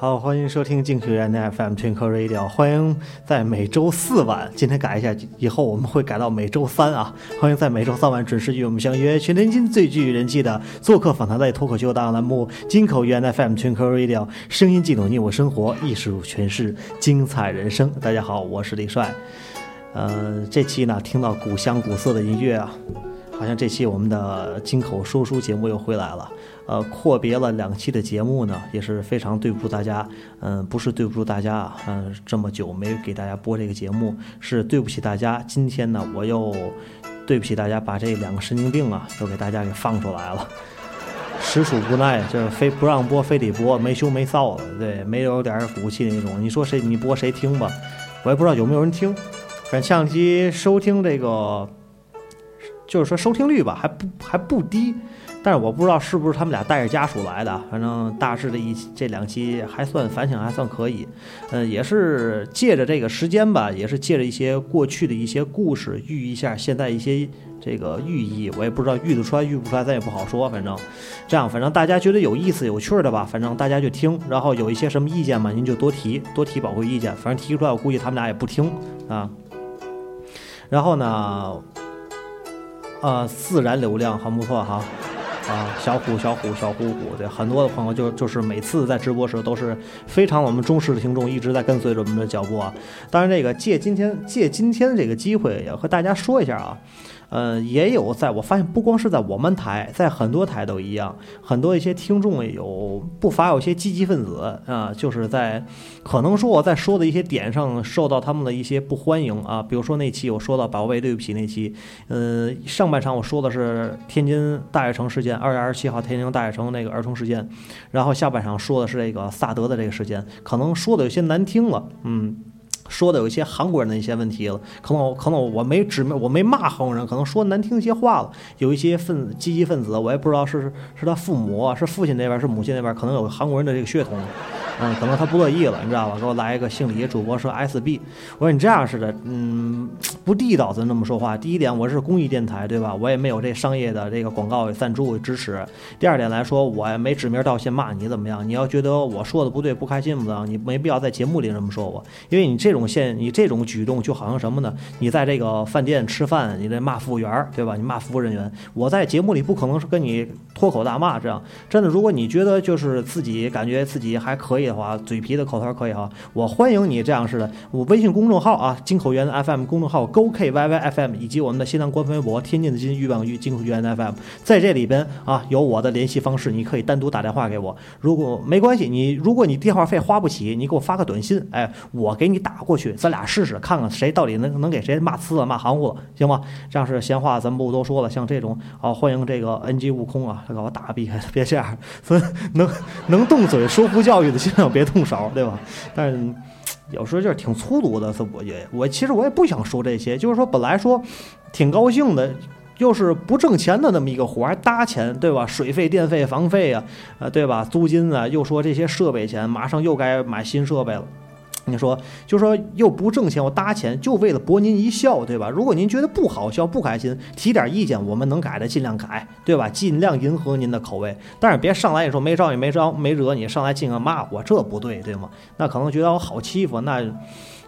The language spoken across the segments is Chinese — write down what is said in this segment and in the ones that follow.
好，欢迎收听镜学院的 FM 全科 Radio，欢迎在每周四晚，今天改一下，以后我们会改到每周三啊。欢迎在每周三晚准时与我们相约，全天津最具人气的做客访谈类脱口秀大栏目《金口源 FM 全科 Radio》，声音记录你我生活，艺术诠释精彩人生。大家好，我是李帅。呃，这期呢，听到古香古色的音乐啊，好像这期我们的金口说书节目又回来了。呃，阔别了两期的节目呢，也是非常对不住大家。嗯，不是对不住大家啊，嗯，这么久没给大家播这个节目，是对不起大家。今天呢，我又对不起大家，把这两个神经病啊，都给大家给放出来了。实属无奈，就是非不让播，非得播，没羞没臊的，对，没有点骨气那种。你说谁，你播谁听吧？我也不知道有没有人听。反正相机收听这个，就是说收听率吧，还不还不低。但是我不知道是不是他们俩带着家属来的，反正大致的一这两期还算反响还算可以，嗯，也是借着这个时间吧，也是借着一些过去的一些故事寓意一下现在一些这个寓意，我也不知道寓得出来寓不出来，咱也不好说，反正这样，反正大家觉得有意思有趣的吧，反正大家就听，然后有一些什么意见嘛，您就多提多提宝贵意见，反正提出来我估计他们俩也不听啊，然后呢，呃，自然流量很不错哈。啊，小虎，小虎，小虎虎，对，很多的朋友就就是每次在直播时都是非常我们忠实的听众，一直在跟随着我们的脚步啊。当然，这个借今天借今天这个机会，也和大家说一下啊。呃，也有在我发现，不光是在我们台，在很多台都一样，很多一些听众有不乏有些积极分子啊，就是在可能说我在说的一些点上受到他们的一些不欢迎啊，比如说那期我说到宝贝对不起那期，呃，上半场我说的是天津大悦城事件，二月二十七号天津大悦城那个儿童事件，然后下半场说的是这个萨德的这个事件，可能说的有些难听了，嗯。说的有一些韩国人的一些问题了，可能可能我没指我没骂韩国人，可能说难听一些话了。有一些分积极分子，我也不知道是是他父母，是父亲那边，是母亲那边，可能有韩国人的这个血统。嗯，可能他不乐意了，你知道吧？给我来一个姓李主播说 SB，我说你这样似的，嗯，不地道，咱这么说话。第一点，我是公益电台，对吧？我也没有这商业的这个广告赞助支持。第二点来说，我也没指名道姓骂你怎么样？你要觉得我说的不对，不开心不你没必要在节目里这么说我，因为你这种现你这种举动就好像什么呢？你在这个饭店吃饭，你在骂服务员，对吧？你骂服务人员，我在节目里不可能是跟你脱口大骂这样。真的，如果你觉得就是自己感觉自己还可以。的话，嘴皮的口头可以哈，我欢迎你这样式的。我微信公众号啊，金口源的 FM 公众号 Go K Y Y F M，以及我们的新浪官方微博天津的金欲望与金口源的 FM，在这里边啊有我的联系方式，你可以单独打电话给我。如果没关系，你如果你电话费花不起，你给我发个短信，哎，我给你打过去，咱俩试试看看谁到底能能给谁骂呲了骂含糊了，行吗？这样是闲话咱不多说了，像这种啊，欢迎这个 NG 悟空啊，他给我打避开，别这样，能能动嘴说服教育的。尽量别动手，对吧？但是有时候就是挺粗鲁的，是我也我其实我也不想说这些，就是说本来说挺高兴的，又是不挣钱的那么一个活，还搭钱，对吧？水费、电费、房费啊，呃，对吧？租金啊，又说这些设备钱，马上又该买新设备了。你说，就说又不挣钱，我搭钱，就为了博您一笑，对吧？如果您觉得不好笑、不开心，提点意见，我们能改的尽量改，对吧？尽量迎合您的口味，但是别上来你说没招你没招没惹你，上来尽个骂我，这不对，对吗？那可能觉得我好欺负，那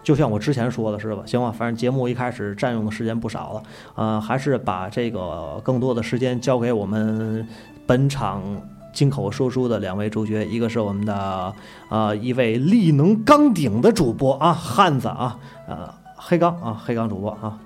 就像我之前说的是吧？行吧，反正节目一开始占用的时间不少了，呃，还是把这个更多的时间交给我们本场。金口说书的两位主角，一个是我们的呃一位力能刚鼎的主播啊，汉子啊，呃黑钢啊，黑钢主播啊，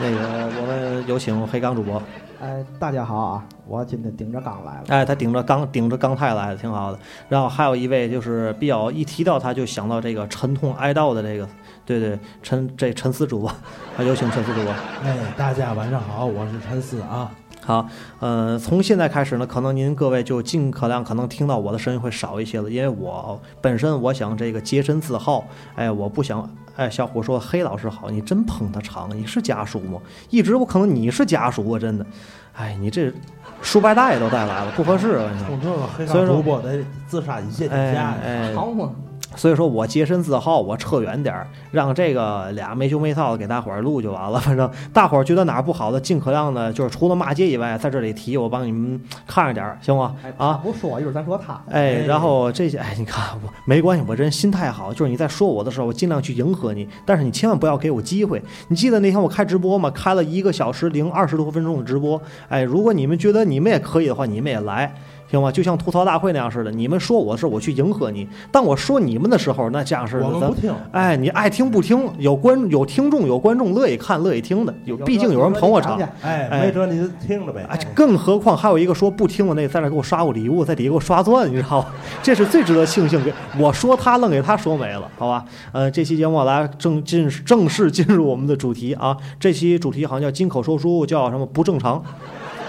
那个我们有请黑钢主播。哎，大家好啊，我今天顶着钢来了。哎，他顶着钢顶着钢太来的，挺好的。然后还有一位就是比较一提到他就想到这个沉痛哀悼的这个，对对，陈这陈思主播，有请陈思主播。哎，大家晚上好，我是陈思啊。好，呃，从现在开始呢，可能您各位就尽可量可能听到我的声音会少一些了，因为我本身我想这个洁身自好，哎，我不想，哎，小虎说黑老师好，你真捧他场，你是家属吗？一直我可能你是家属啊，真的，哎，你这书白带都带来了，不合适啊，你冲这个黑所以说上主播得自杀一线天哎下。哎，好嘛，所以说我洁身自好，我撤远点儿，让这个俩没羞没臊的给大伙儿录就完了。反正大伙儿觉得哪儿不好的，尽可量的，就是除了骂街以外，在这里提，我帮你们看着点儿，行吗？啊。不说，一会儿咱说他。哎，哎然后这些，哎，你看我没关系，我这人心态好，就是你在说我的时候，我尽量去迎合你，但是你千万不要给我机会。你记得那天我开直播吗？开了一个小时零二十多分钟的直播，哎，如果你们觉得你们也可以的话，你们也来，行吗？就像吐槽大会那样似的，你们说我的时候，我去迎合你；当我说你们的时候，那这样似的，咱我们不听，哎，你爱听不听，有观有听众有观众乐意看乐意听的，有毕竟有人捧我场。哎，哎没辙你就听着呗。哎，更何况还有一个说不听的那在那给我刷过礼物，在底下给我刷钻，你知道吗？这是最值得庆幸。给我说他愣给他说没了，好吧？呃，这期节目来正进正式进入我们的主题啊。这期主题好像叫金口说书，叫什么不正常？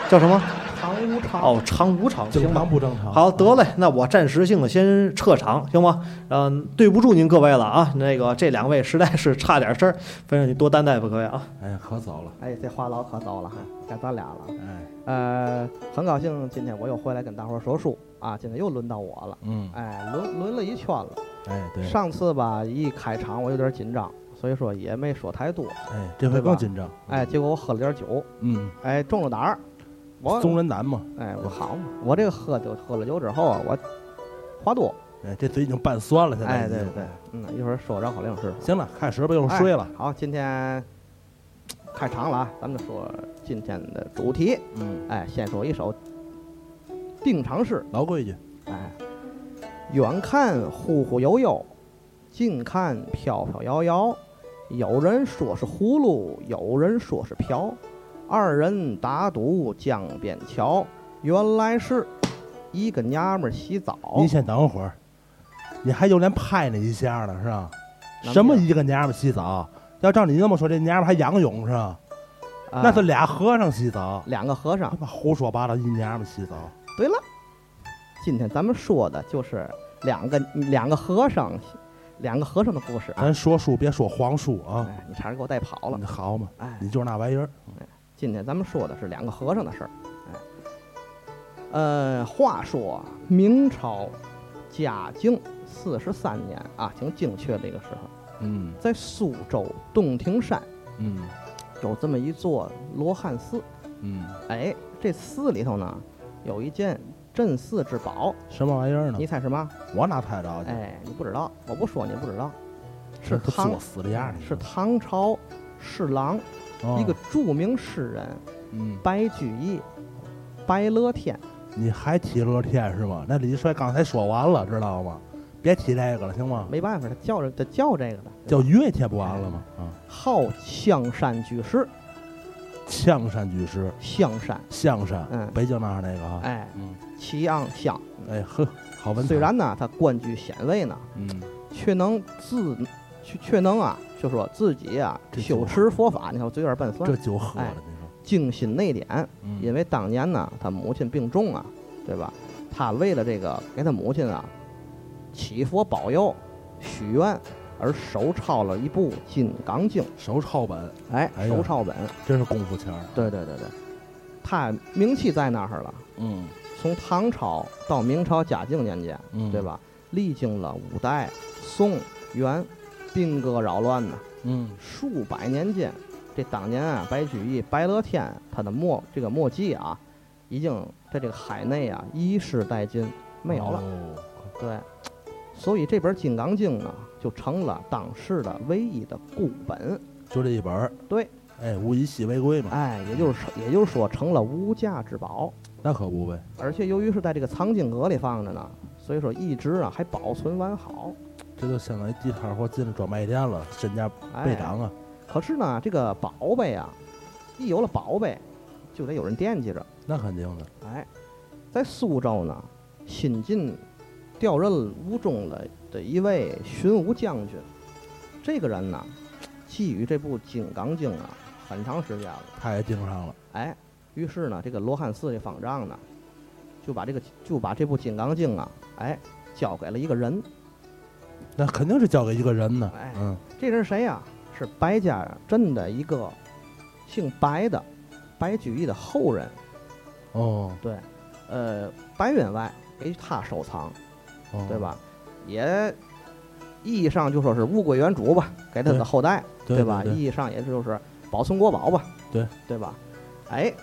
叫什么？常无常。哦，常无常，正行吧常。不正常？好，得嘞，那我暂时性的先撤场，行吗？嗯、对不住您各位了啊，那个这两位实在是差点事儿，反正你多担待吧，各位啊。哎，可早了。哎，这话痨可糟了哈，该咱俩了。哎，呃，很高兴今天我又回来跟大伙儿说书啊，今天又轮到我了。嗯，哎，轮轮了一圈了。哎，对，上次吧，一开场我有点紧张，所以说也没说太多。哎，这回更紧张。哎，结果我喝了点酒，嗯，哎，中了胆儿。我中人胆嘛。哎，我好嘛，我这个喝酒喝了酒之后啊，我话多。哎，这嘴已经拌酸了，现在哎。对对，嗯，一会儿说绕口令是。行了，开始吧，又睡了哎。好，今天开场了啊，咱们说今天的主题。嗯，哎，先说一首定场诗。老规矩。哎，远看忽忽悠悠，近看飘飘摇摇。有人说是葫芦，有人说是瓢。二人打赌江边桥，原来是一个娘们儿洗澡。您先等会儿，你还有脸拍那一下呢，是吧？什么一个娘们洗澡？要照你这么说，这娘们还仰泳是吧？啊那是俩和尚洗澡。两个和尚他。妈胡说八道，一娘们洗澡。对了，今天咱们说的就是两个两个和尚，两个和尚的故事啊。咱说书别说黄书啊！哎，你差点给我带跑了你。好嘛，哎，你就是那玩意儿。今天咱们说的是两个和尚的事儿。哎，呃，话说明朝嘉靖四十三年啊，挺精确的一个时候，嗯在苏州洞庭山嗯有这么一座罗汉寺。嗯，哎，这寺里头呢有一件镇寺之宝，什么玩意儿呢你？猜什么？我哪猜着去？哎，你不知道，我不说你不知道，是唐作死的样儿，是唐朝侍郎哦一个著名诗人嗯，白居易，白乐天。你还提乐天是吗？那李帅刚才说完了，知道吗？别提这个了，行吗？没办法，他叫着他叫这个的，叫乐天不完了吗？啊，号香山居士，香山居士，香山，香山，嗯北京那儿那个啊。哎，嗯，祁昂香。哎呵，好文。虽然呢，他官居显位呢，嗯，却能自，却却能啊，就说自己啊修持佛法，你看我嘴有点笨这酸，酒喝了，哎你说。精心内敛。嗯因为当年呢，他母亲病重啊，对吧？他为了这个给他母亲啊祈佛保佑、许愿，而手抄了一部《金刚经》。手抄本，哎，手抄本，真是功夫钱儿。对对对对，他名气在那儿了。嗯从唐朝到明朝嘉靖年间，嗯，对？吧？历经了五代、宋、元，兵戈扰乱呢，嗯数百年间，这当年啊，白居易、白乐天他的墨这个墨迹啊，已经在这个海内啊遗失殆尽，没有了。哦对，所以这本《金刚经》呢，就成了当时的唯一的孤本。就这一本儿。对，哎，物以稀为贵嘛，哎，也就是，也就是说，成了无价之宝。那可不呗。而且由于是在这个藏经阁里放着呢，所以说一直啊还保存完好。这就相当于地摊货进了专卖店了，身价倍哎，涨啊！可是呢，这个宝贝啊，一有了宝贝，就得有人惦记着。那肯定的。哎，在苏州呢，新晋调任吴中了的一位巡吴将军。这个人呢，觊觎这部《金刚经》啊，很长时间了。他也盯上了。哎，于是呢，这个罗汉寺这方丈呢，就把这个就把这部《金刚经》啊，哎，交给了一个人。那肯定是交给一个人呢哎。嗯，这人是谁呀、是白家镇的一个姓白的白居易的后人。哦，对，呃，白员外给他收藏，哦对？吧？也意义上就说是物归原主吧，给他的后代，对吧？对意义上也就是保存国宝吧，对对吧？哎，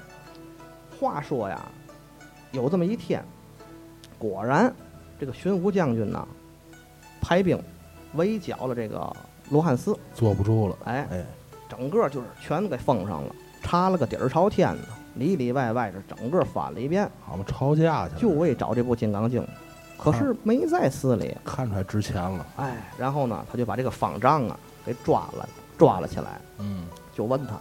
话说呀，有这么一天，果然这个巡抚将军呐，派兵围剿了这个罗汉寺，坐不住了。哎，哎，整个就是全给封上了，查了个底儿朝天的，里里外外是整个翻了一遍，好嘛，抄家去了，就为找这部《金刚经》，可是没在寺里。看出来值钱了。哎，然后呢，他就把这个方丈啊给抓了，抓了起来，嗯，就问他：“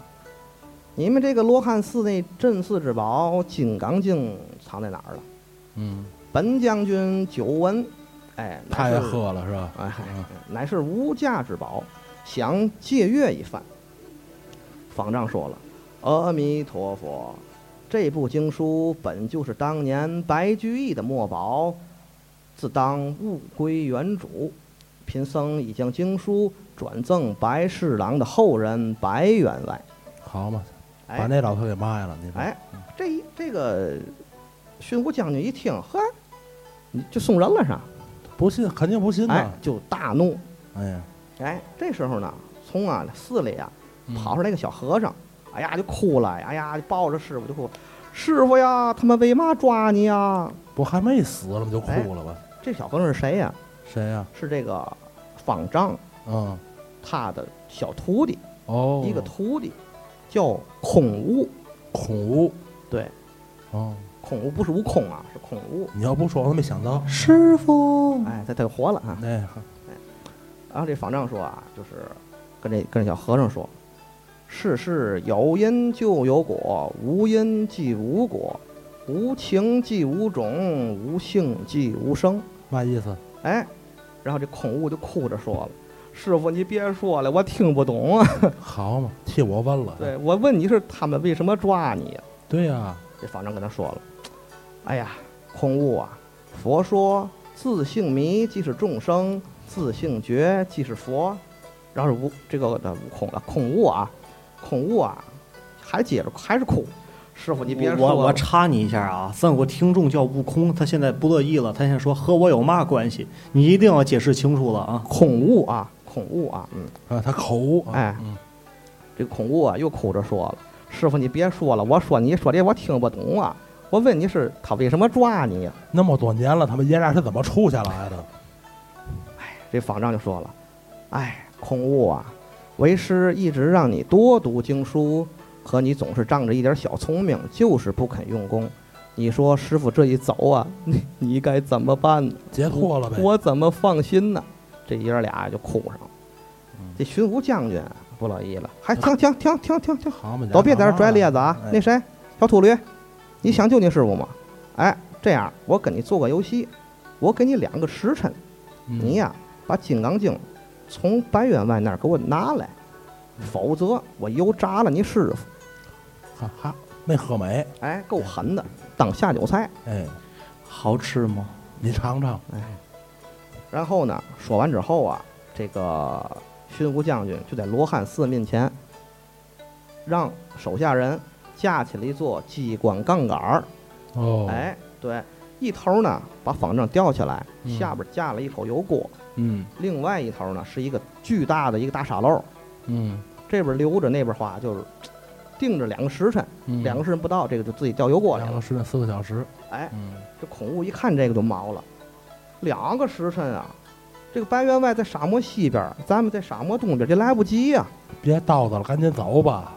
你们这个罗汉寺那镇寺之宝《金刚经》藏在哪儿了嗯，？”本将军久闻，哎，乃他也是，喝了是吧？哎，嗯乃是无价之宝，想借阅一番。方丈说了：“阿弥陀佛，这部经书本就是当年白居易的墨宝，自当物归原主。贫僧已将经书转赠白侍郎的后人白员外。好嘛，把哎那老头给卖了，你？哎，这一这个巡抚将军一听，呵，你就送人了是吧？不信，肯定不信呐，。哎就大怒。哎呀，哎，这时候呢，从啊寺里啊嗯跑出来一个小和尚，哎呀就哭了，哎呀就抱着师傅就哭，师傅呀，他们为嘛抓你呀？不还没死了吗？就哭了吧？这小和尚是谁呀？谁呀？是这个方丈嗯，他的小徒弟，哦，一个徒弟叫空悟。空悟。对，哦，空悟不是悟空啊，是空悟。你要不说，我都没想到。师傅，哎，他他就活了啊。哎，然后这方丈说啊，就是跟这跟这小和尚说，世事有因就有果，无因即无果，无情即无种，无性即无生。嘛意思？哎，然后这空悟就哭着说了：“师傅，你别说了，我听不懂啊。好嘛，替我问了。对我问你是他们为什么抓你呀、对呀，这方丈跟他说了：“哎呀，空悟啊，佛说自性迷即是众生，自性觉即是佛。然后是悟这个的悟空啊，空悟啊，空悟啊，还接着还是空。师傅，你别说我我插你一下啊，咱有个听众叫悟空，他现在不乐意了，他现在说和我有嘛关系？你一定要解释清楚了啊！空悟啊，空悟啊，嗯，啊，他口误。啊哎嗯，这个空悟啊又哭着说了：师傅，你别说了，我说你说这我听不懂啊。我问你是他为什么抓你呀、那么多年了，他们爷俩是怎么处下来的？哎这方丈就说了：“哎，空悟啊，为师一直让你多读经书，可你总是仗着一点小聪明，就是不肯用功。你说师傅这一走啊，你你该怎么办呢？解脱了呗。我怎么放心呢？”这爷俩就哭上了。这巡抚将军不乐意了，还停停停停停停，都别在这拽咧子啊！哎那谁，小秃驴，你想救你师傅吗？哎，这样我跟你做个游戏，我给你两个时辰。嗯你呀，把《金刚经》从白员外那儿给我拿来，否则我油炸了你师傅。哈哈，没喝没。哎，够狠的，当下酒菜。哎，好吃吗？你尝尝。哎然后呢，说完之后啊，这个巡抚将军就在罗汉寺面前，让手下人架起了一座机关杠杆儿。哦，，哎，对，一头呢把方丈吊起来，嗯下边架了一口油锅，嗯另外一头呢是一个巨大的一个大沙漏，嗯这边留着，那边花，就是定着两个时辰。嗯，两个时辰不到，这个就自己掉油锅里了。两个时辰四个小时。哎，嗯，这孔悟一看这个就毛了，两个时辰啊！这个白员外在沙漠西边，咱们在沙漠东边，这来不及呀、别叨叨了，赶紧走吧。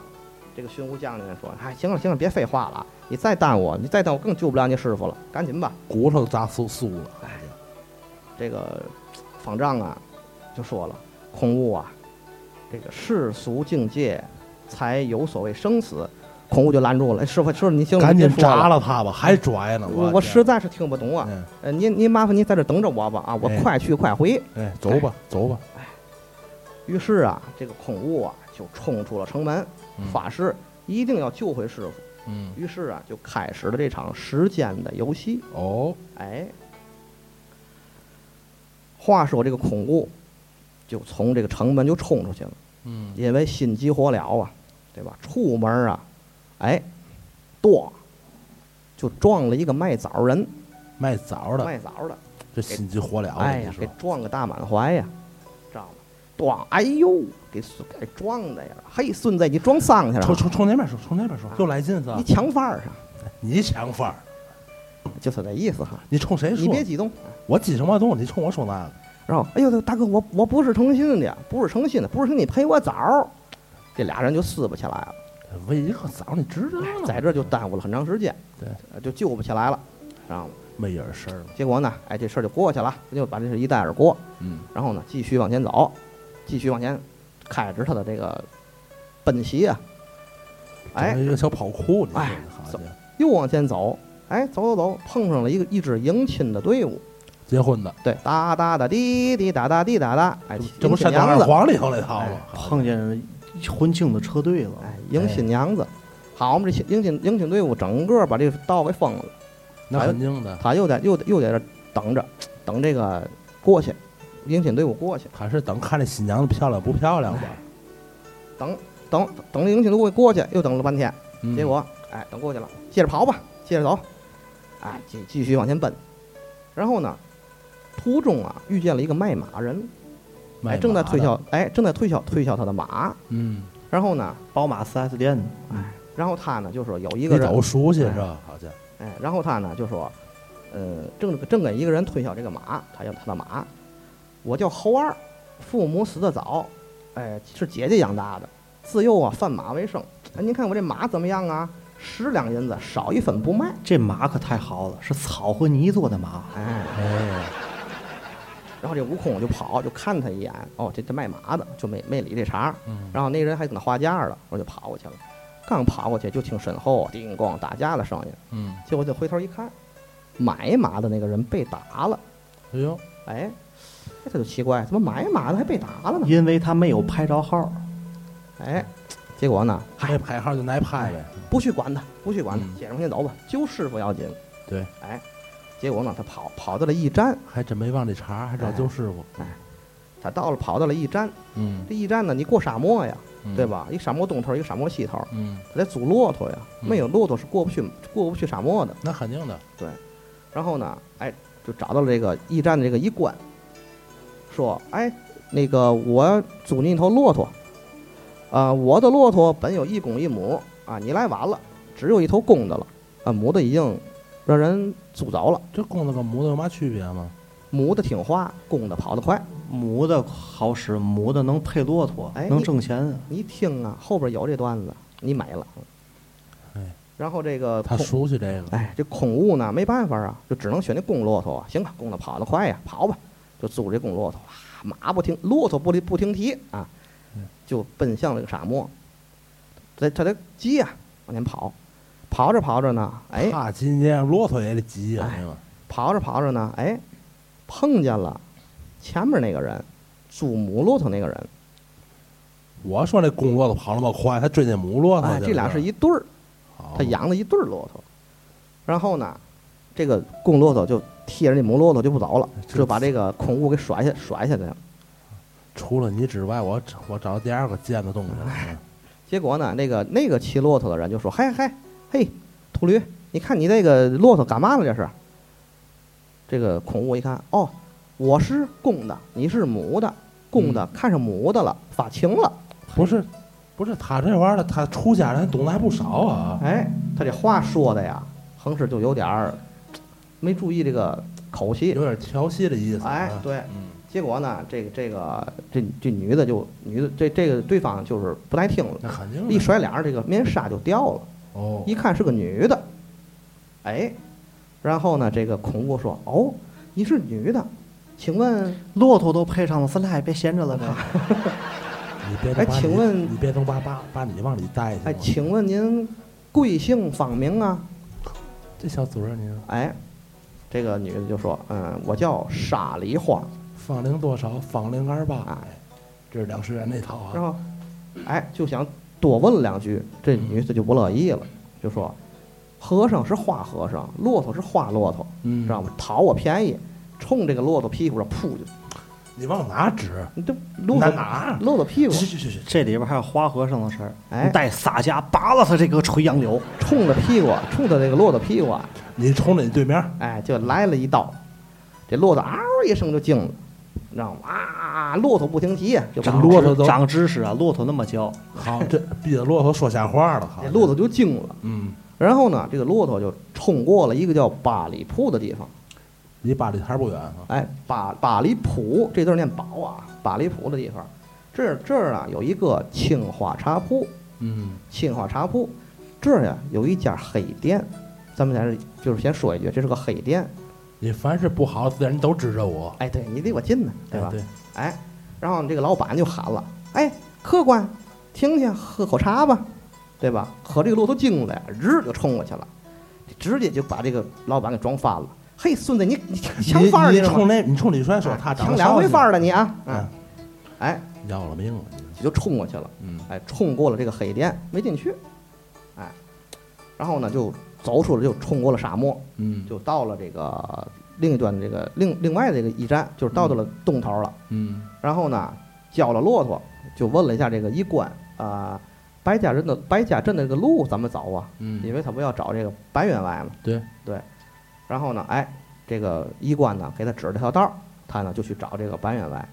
这个巡抚将军说：“哎，行了行了，别废话了，你再耽误，你再耽误更救不了你师傅了，赶紧吧。骨头扎酥酥了。哎”这个方丈啊，就说了：“空悟啊，这个世俗境界才有所谓生死。”空悟就拦住了：“哎，师傅，师傅，您行了，赶紧你别说了。扎了他吧，还拽呢。我我我实在是听不懂啊。嗯，呃，您您麻烦您在这等着我吧，啊，我哎快去快回。哎，走吧，走吧。哎于是啊，这个空悟啊就冲出了城门，嗯。发誓一定要救回师傅。嗯，于是啊，就开始了这场时间的游戏。哦，哎，话说这个空悟就从这个城门就冲出去了，嗯，因为心急火燎啊，对吧？出门啊，哎，多就撞了一个卖枣人，卖枣的，卖枣的，这心急火燎的，哎呀，给撞个大满怀呀？咣，哎呦，给给撞的呀！嘿，孙子，你撞丧去了冲，冲冲那边说，冲那边说，又来劲是吧你？抢范儿上，你抢范儿，就是那意思哈。你冲谁说？你别激动。我激什么动？你冲我说那个？然后，哎呦，大哥，我我不是诚心的，不是诚心的，不是你赔我枣儿，这俩人就撕不起来了，为一个枣你知道吗？在这儿就耽误了很长时间，对呃，就救不起来了，知道吗？没人事儿了。结果呢，哎，这事儿就过去了，就把这事一带而过，嗯，然后呢，继续往前走，继续往前开着他的这个奔袭啊，哎，一个小跑酷，你哎走又往前走，哎，走走走，碰上了一个一支迎亲的队伍，结婚的，对，哒哒哒滴滴哒哒滴哒哒，哎，这不迎新娘子。山东二，黄里头那套吗？碰见婚庆的车队了，哎，迎新娘子。好，我们这迎亲迎亲队伍整个把这个道给封了，那肯定的，他又在又在又在这等着，等这个过去，迎亲队伍过去，他是等看这新娘子漂亮不漂亮吧？等等等这迎亲队伍过去，又等了半天，嗯结果哎，等过去了，接着跑吧，接着走，哎，继继续往前奔，然后呢，途中啊遇见了一个卖马人，卖哎，正在，推销，哎，正在推销推销他的马，嗯，然后呢，宝马四 S 店哎，然后他呢就说有一个人都，熟悉哎是吧？好像哎，然后他呢就说，呃，正正跟一个人推销这个马，他要他的马，我叫侯二，父母死得早，哎，是姐姐养大的，自幼啊贩马为生。哎，您看我这马怎么样啊？十两银子，少一分不卖。这马可太好了，是草和泥做的马，哎，哎，然后这悟空就跑，就看他一眼，哦，这这卖马的，就没没理这茬。嗯，然后那人还跟他划价了，我就跑过去了。刚跑过去，就听身后叮咣打架的声音，嗯，结果就回头一看，买马的那个人被打了。哎呦，哎，这他就奇怪，怎么买马的还被打了呢？因为他没有拍着号。哎，结果呢，嗨，那排号就挨拍呗，不去管他，不去管他，嗯接着往前走吧，救师傅要紧。对，哎，结果呢，他跑跑到了驿站，还真没忘这茬，还找救师傅，哎他到了跑到了驿站，嗯，这驿站呢，你过沙漠呀，嗯对？吧？一个沙漠东头，一个沙漠西头，嗯，他得租骆驼呀，嗯没有骆驼是过不去过不去沙漠的。那肯定的，对然后呢，哎，就找到了这个驿站的这个驿官，说，哎，那个我租你一头骆驼，啊、我的骆驼本有一公一母啊，你来晚了，只有一头公的了，啊，母的已经让人租走了，这公的跟母的有嘛区别吗？母的听话，公的跑得快。母的好使，母的能配骆驼，能哎能挣钱啊。你听啊，后边有这段子，你美了。哎，然后这个他熟悉这个，哎，这空物呢，没办法啊，就只能选那公骆驼啊。行吧，公的跑得快呀，跑吧，就租这公骆驼。哇，马不停，骆驼不停不停蹄啊，就奔向这个沙漠。他他得急呀，往前跑，跑着跑着呢，哎，他今天骆驼也得急呀，哎？跑着跑着呢，哎，碰见了前面那个人，租母骆驼那个人。我说那公骆驼跑那么快，他追那母骆驼哎，这俩是一对儿，他养了一对儿骆驼。然后呢，这个公骆驼就贴着那母骆驼就不走了，就把这个空屋给甩下甩下去了。除了你之外，我我找第二个贱的东西了。嗯结果呢，那个那个骑骆驼的人就说：“嗨嗨，嘿，秃驴，你看你这个骆驼干嘛了？这是？”这个空屋一看，哦，我是公的，你是母的，公的看上母的了，发情了。不是，不是他这玩意儿，他出家人懂得还不少啊。哎，他这话说的呀，横是就有点儿没注意这个口气有。点调戏的意思。哎啊，对，嗯，结果呢，这个这个这这女的就女的这这个对方就是不耐听了，那肯定。一甩脸儿，这个面纱就掉了。哦，一看是个女的，哎，然后呢，这个孔姑说：“哦，你是女的，请问，骆驼都配上了，咱俩也别闲着了呗。哎 你别把你请问你别总把把把你往里带去。哎，请问您贵姓芳名啊这小嘴儿您？”哎，这个女的就说：“嗯，我叫沙梨花。芳龄多少？芳龄二八。这是两世人那套”啊。然后，哎，就想多问两句，这女的就不乐意了，就说和尚是花和尚，骆驼是花骆驼，嗯知道吗？讨我便宜，冲这个骆驼屁股上扑去，你往哪指？你这骆驼哪哪？骆驼屁股，去去去去！这里边还有花和尚的事儿，哎你带洒家拔了他这个垂杨柳，冲着屁股，冲着这个骆驼屁股啊，你冲着你对面，哎，就来了一刀，这骆驼嗷一声就惊了，你知道吗？啊，骆驼不听急，就把骆驼都长知识啊，骆驼那么叫，好，这 逼着骆驼说瞎话了，好这，骆驼就惊了。嗯，然后呢，这个骆驼就冲过了一个叫八里铺的地方。离八里台不远啊。哎，八八里铺这字儿念宝啊，八里铺的地方，这这儿啊有一个青花茶铺，嗯青花茶铺，这儿呀有一家黑店，咱们在这儿就是先说一句，这是个黑店。你凡是不好的字眼，你都指着我，哎，对你离我近呢，对吧？对，哎，然后这个老板就喊了，哎，客官，停下，喝口茶吧，对吧？可这个骆驼惊了呀，日就冲过去了，直接就把这个老板给撞翻了。嘿，孙子，你你抢你范儿去了吗？你冲那，你冲李帅说哎他长抢两回范儿了你啊！哎，要了命了，你就冲过去了，嗯哎，冲过了这个黑店，没进去，哎，然后呢就走出了，就冲过了沙漠，嗯就到了这个另一端这个另另外这个驿站，就是到到了洞头了。嗯然后呢，叫了骆驼，就问了一下这个医官啊、白家镇的白家镇的这个路怎么走啊？因嗯，为他不要找这个白员外嘛。对对。然后呢，哎，这个医官呢给他指了条道儿，他呢就去找这个白员外。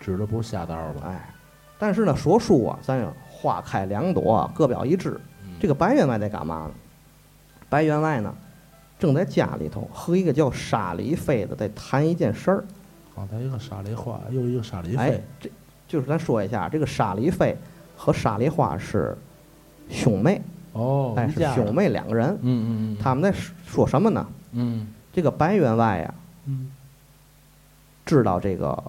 指的不是下道吧？哎，但是呢，说书啊，咱有花开两朵，各表一枝。嗯这个白员外在干嘛呢？白员外呢，正在家里头和一个叫沙里飞的在谈一件事儿。刚才一个沙梨花，又一个沙梨哎飞，，这就是咱说一下，这个沙里飞和沙里花是兄妹，哦，哎，是兄妹两个人。嗯嗯嗯，他们在说说什么呢？嗯这个白员外呀，嗯知道这个《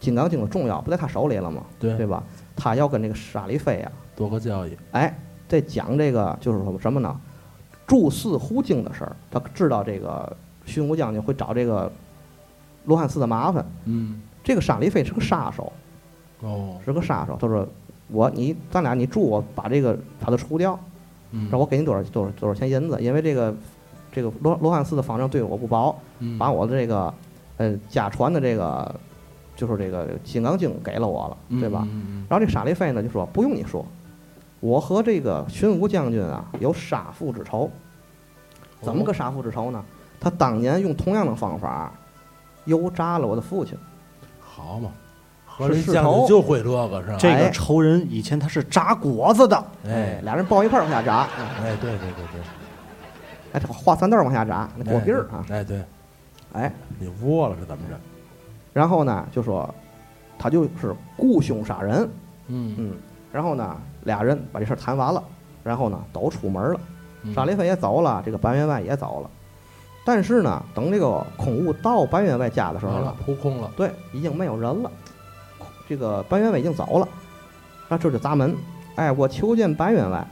金刚经》的重要，不在他手里了吗？对对吧？他要跟这个沙利飞呀，多个交易，哎，在讲这个就是说什么呢？祝寺护经的事儿，他知道这个巡武将军会找这个罗汉寺的麻烦。嗯这个沙利飞是个杀手，哦，是个杀手。他说：“我你咱俩你助我把这个把他除掉，嗯，让我给你多少多少多少钱银子，因为这个这个罗罗汉寺的方丈对我不薄，嗯把我的这个呃家传的这个就是这个《金刚经》给了我了，对吧？？然后这沙利费呢就说不用你说，我和这个荀武将军啊有杀父之仇。怎么个杀父之仇呢？他当年用同样的方法油炸了我的父亲。好嘛，合着将是势头军就会这个是吧？这个哎仇人以前他是炸果子的，哎俩人抱一块儿往下炸，哎，对对对对，哎，这画三道儿往下炸，那果篦儿啊，哎对，哎，你窝了是怎么着？然后呢就说他就是雇凶杀人，嗯嗯，然后呢俩人把这事儿谈完了，然后呢都出门了。嗯沙利飞也走了，这个白员外也走了。但是呢，等这个空屋到白员外家的时候了，，扑空了，对，已经没有人了。这个白员外已经走了，那这就砸门。哎，我求见白员外。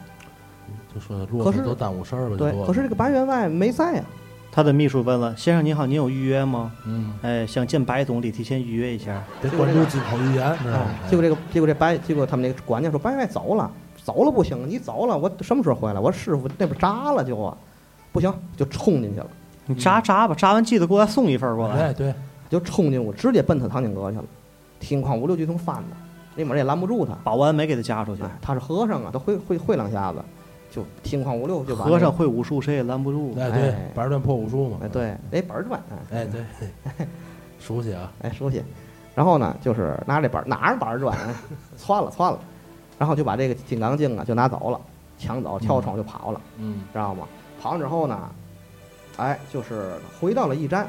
就说骆可是驼都耽误事儿了，对，可是这个白员外没在呀、他的秘书问了：“先生您好，您有预约吗？嗯，哎，想见白总理，提前预约一下。得关注金口玉言，知道吗哎？结果这个结果这白结果他们那个管家说白员外走了，走了不行，你走了，我什么时候回来？我师傅那边炸了就啊，不行，就冲进去了，你炸炸吧，炸完记得给我送一份过来。哎对，就冲进屋，直接奔他唐景阁去了，听哐五六句通翻的，那门儿也拦不住他。保安没给他夹出去。哎，他是和尚啊，他会会会两下子，就听哐五六就把和尚会武术，谁也拦不住。哎对哎，板砖破武术嘛，哎对，哎板儿转哎哎对，熟悉啊，哎熟悉，然后呢就是拿这板儿拿着板儿转，哎 窜了窜了，然后就把这个《金刚经》啊就拿走了，抢走跳窗就跑了，嗯。知道吗？跑了之后呢，哎就是回到了驿站，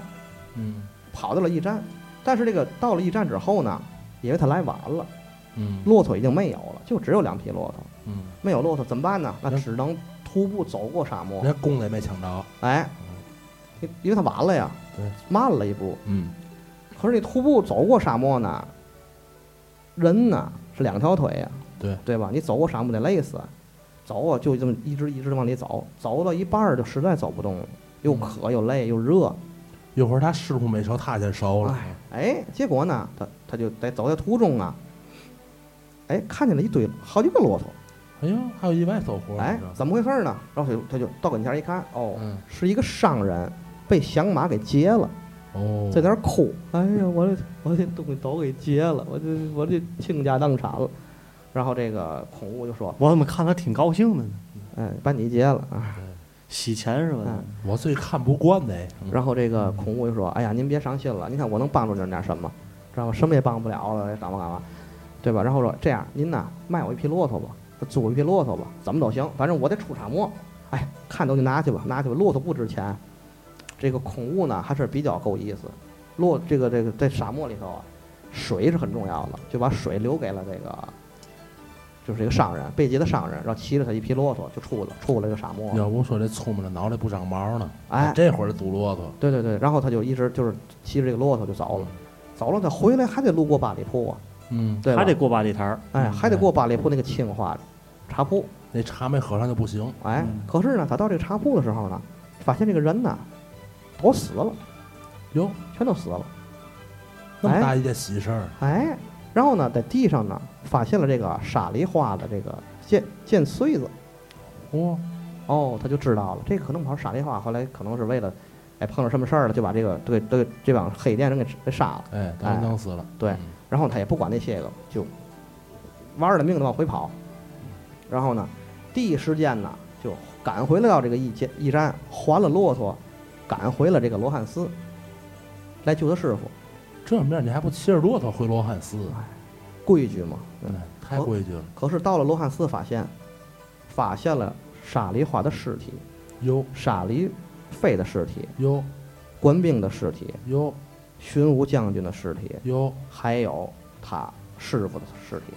嗯。跑到了驿站，但是这个到了驿站之后呢，因为他来晚了，嗯。骆驼已经没有了，就只有两匹骆驼，嗯，没有骆驼怎么办呢？那嗯只能徒步走过沙漠。连弓也没抢着，哎，因因为他晚了呀，对，慢了一步。嗯可是你徒步走过沙漠呢，人呢是两条腿呀，对对吧？你走过沙漠得累死，走啊就这么一直一直往里走，走到一半儿就实在走不动了，又渴又累又热。一会儿他师傅没熟，他先熟了，哎，结果呢，他他就在走在途中啊，哎，看见了一堆好几个骆驼，哎呦，还有意外收获。哎怎么回事呢？然后他就他就到跟前一看，哦，嗯，是一个商人被响马给劫了，哦，在那儿哭，哎呀，我这我这东西都给劫了，我这我这倾家荡产了。然后这个孔武就说我怎么看他挺高兴的呢？：“哎，把你劫了啊洗钱是吧？嗯我最看不惯的。！”然后这个孔武就说：“哎呀，您别伤心了，你看我能帮助您点什么？知道吗？什么也帮不了了，干嘛干嘛，对吧？然后说这样，您呐卖我一匹骆驼吧，租一匹骆驼吧，怎么都行，反正我得出场磨。哎，看东西拿去吧，拿去吧，骆驼不值钱。这个孔物呢还是比较够意思，骆这个这个在沙漠里头啊，水是很重要的，就把水留给了这个。就是一个商人，贝吉的商人，然后骑着他一匹骆驼就出了出了这个沙漠。要不说这聪明的脑袋不长毛呢，哎这会儿堵骆驼，对对对，然后他就一直就是骑着这个骆驼就走了，走了他回来还得路过八里铺啊，嗯，对还得过八里台儿。哎，嗯还得过八里铺那个青花茶铺，那茶没喝上就不行。哎嗯，可是呢，他到这个茶铺的时候呢，发现这个人呢都死了，哟，全都死了，哎那么大一件喜事儿，哎，然后呢，在地上呢发现了这个沙梨花的这个剑剑穗子，哦，哦，他就知道了，这个可能跑沙梨花，后来可能是为了，哎，碰上什么事儿了，就把这个对对这帮黑店人给给杀了。哎，当然弄死了。对嗯，然后他也不管那些个，就玩了命的往回跑。然后呢，第一时间呢就赶回了到这个驿站，驿站还了骆驼，赶回了这个罗汉寺，来救他师傅。这面你还不骑着骆驼回罗汉寺？规矩嘛。嗯，太规矩了。可是到了罗汉寺，发现发现了沙梨花的尸体，有沙梨飞的尸体，有官兵的尸体，有巡武将军的尸体，有，还有他师傅的尸体，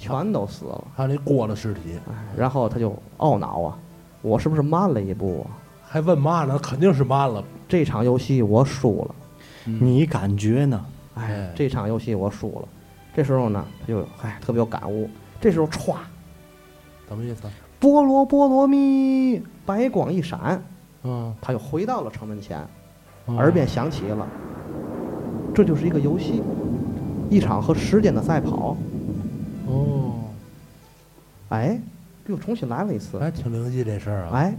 全都死了。还有那锅的尸体，哎，然后他就懊恼啊，我是不是慢了一步啊？还问嘛呢？肯定是慢了。这场游戏我输了，嗯你感觉呢？哎哎，这场游戏我输了。这时候呢，他就哎特别有感悟。这时候歘，什么意思？波罗波罗蜜，白光一闪，嗯，他又回到了城门前，嗯耳边响起了，这就是一个游戏，一场和时间的赛跑。哦，哎，又重新来了一次。还挺灵机这事儿啊。哎，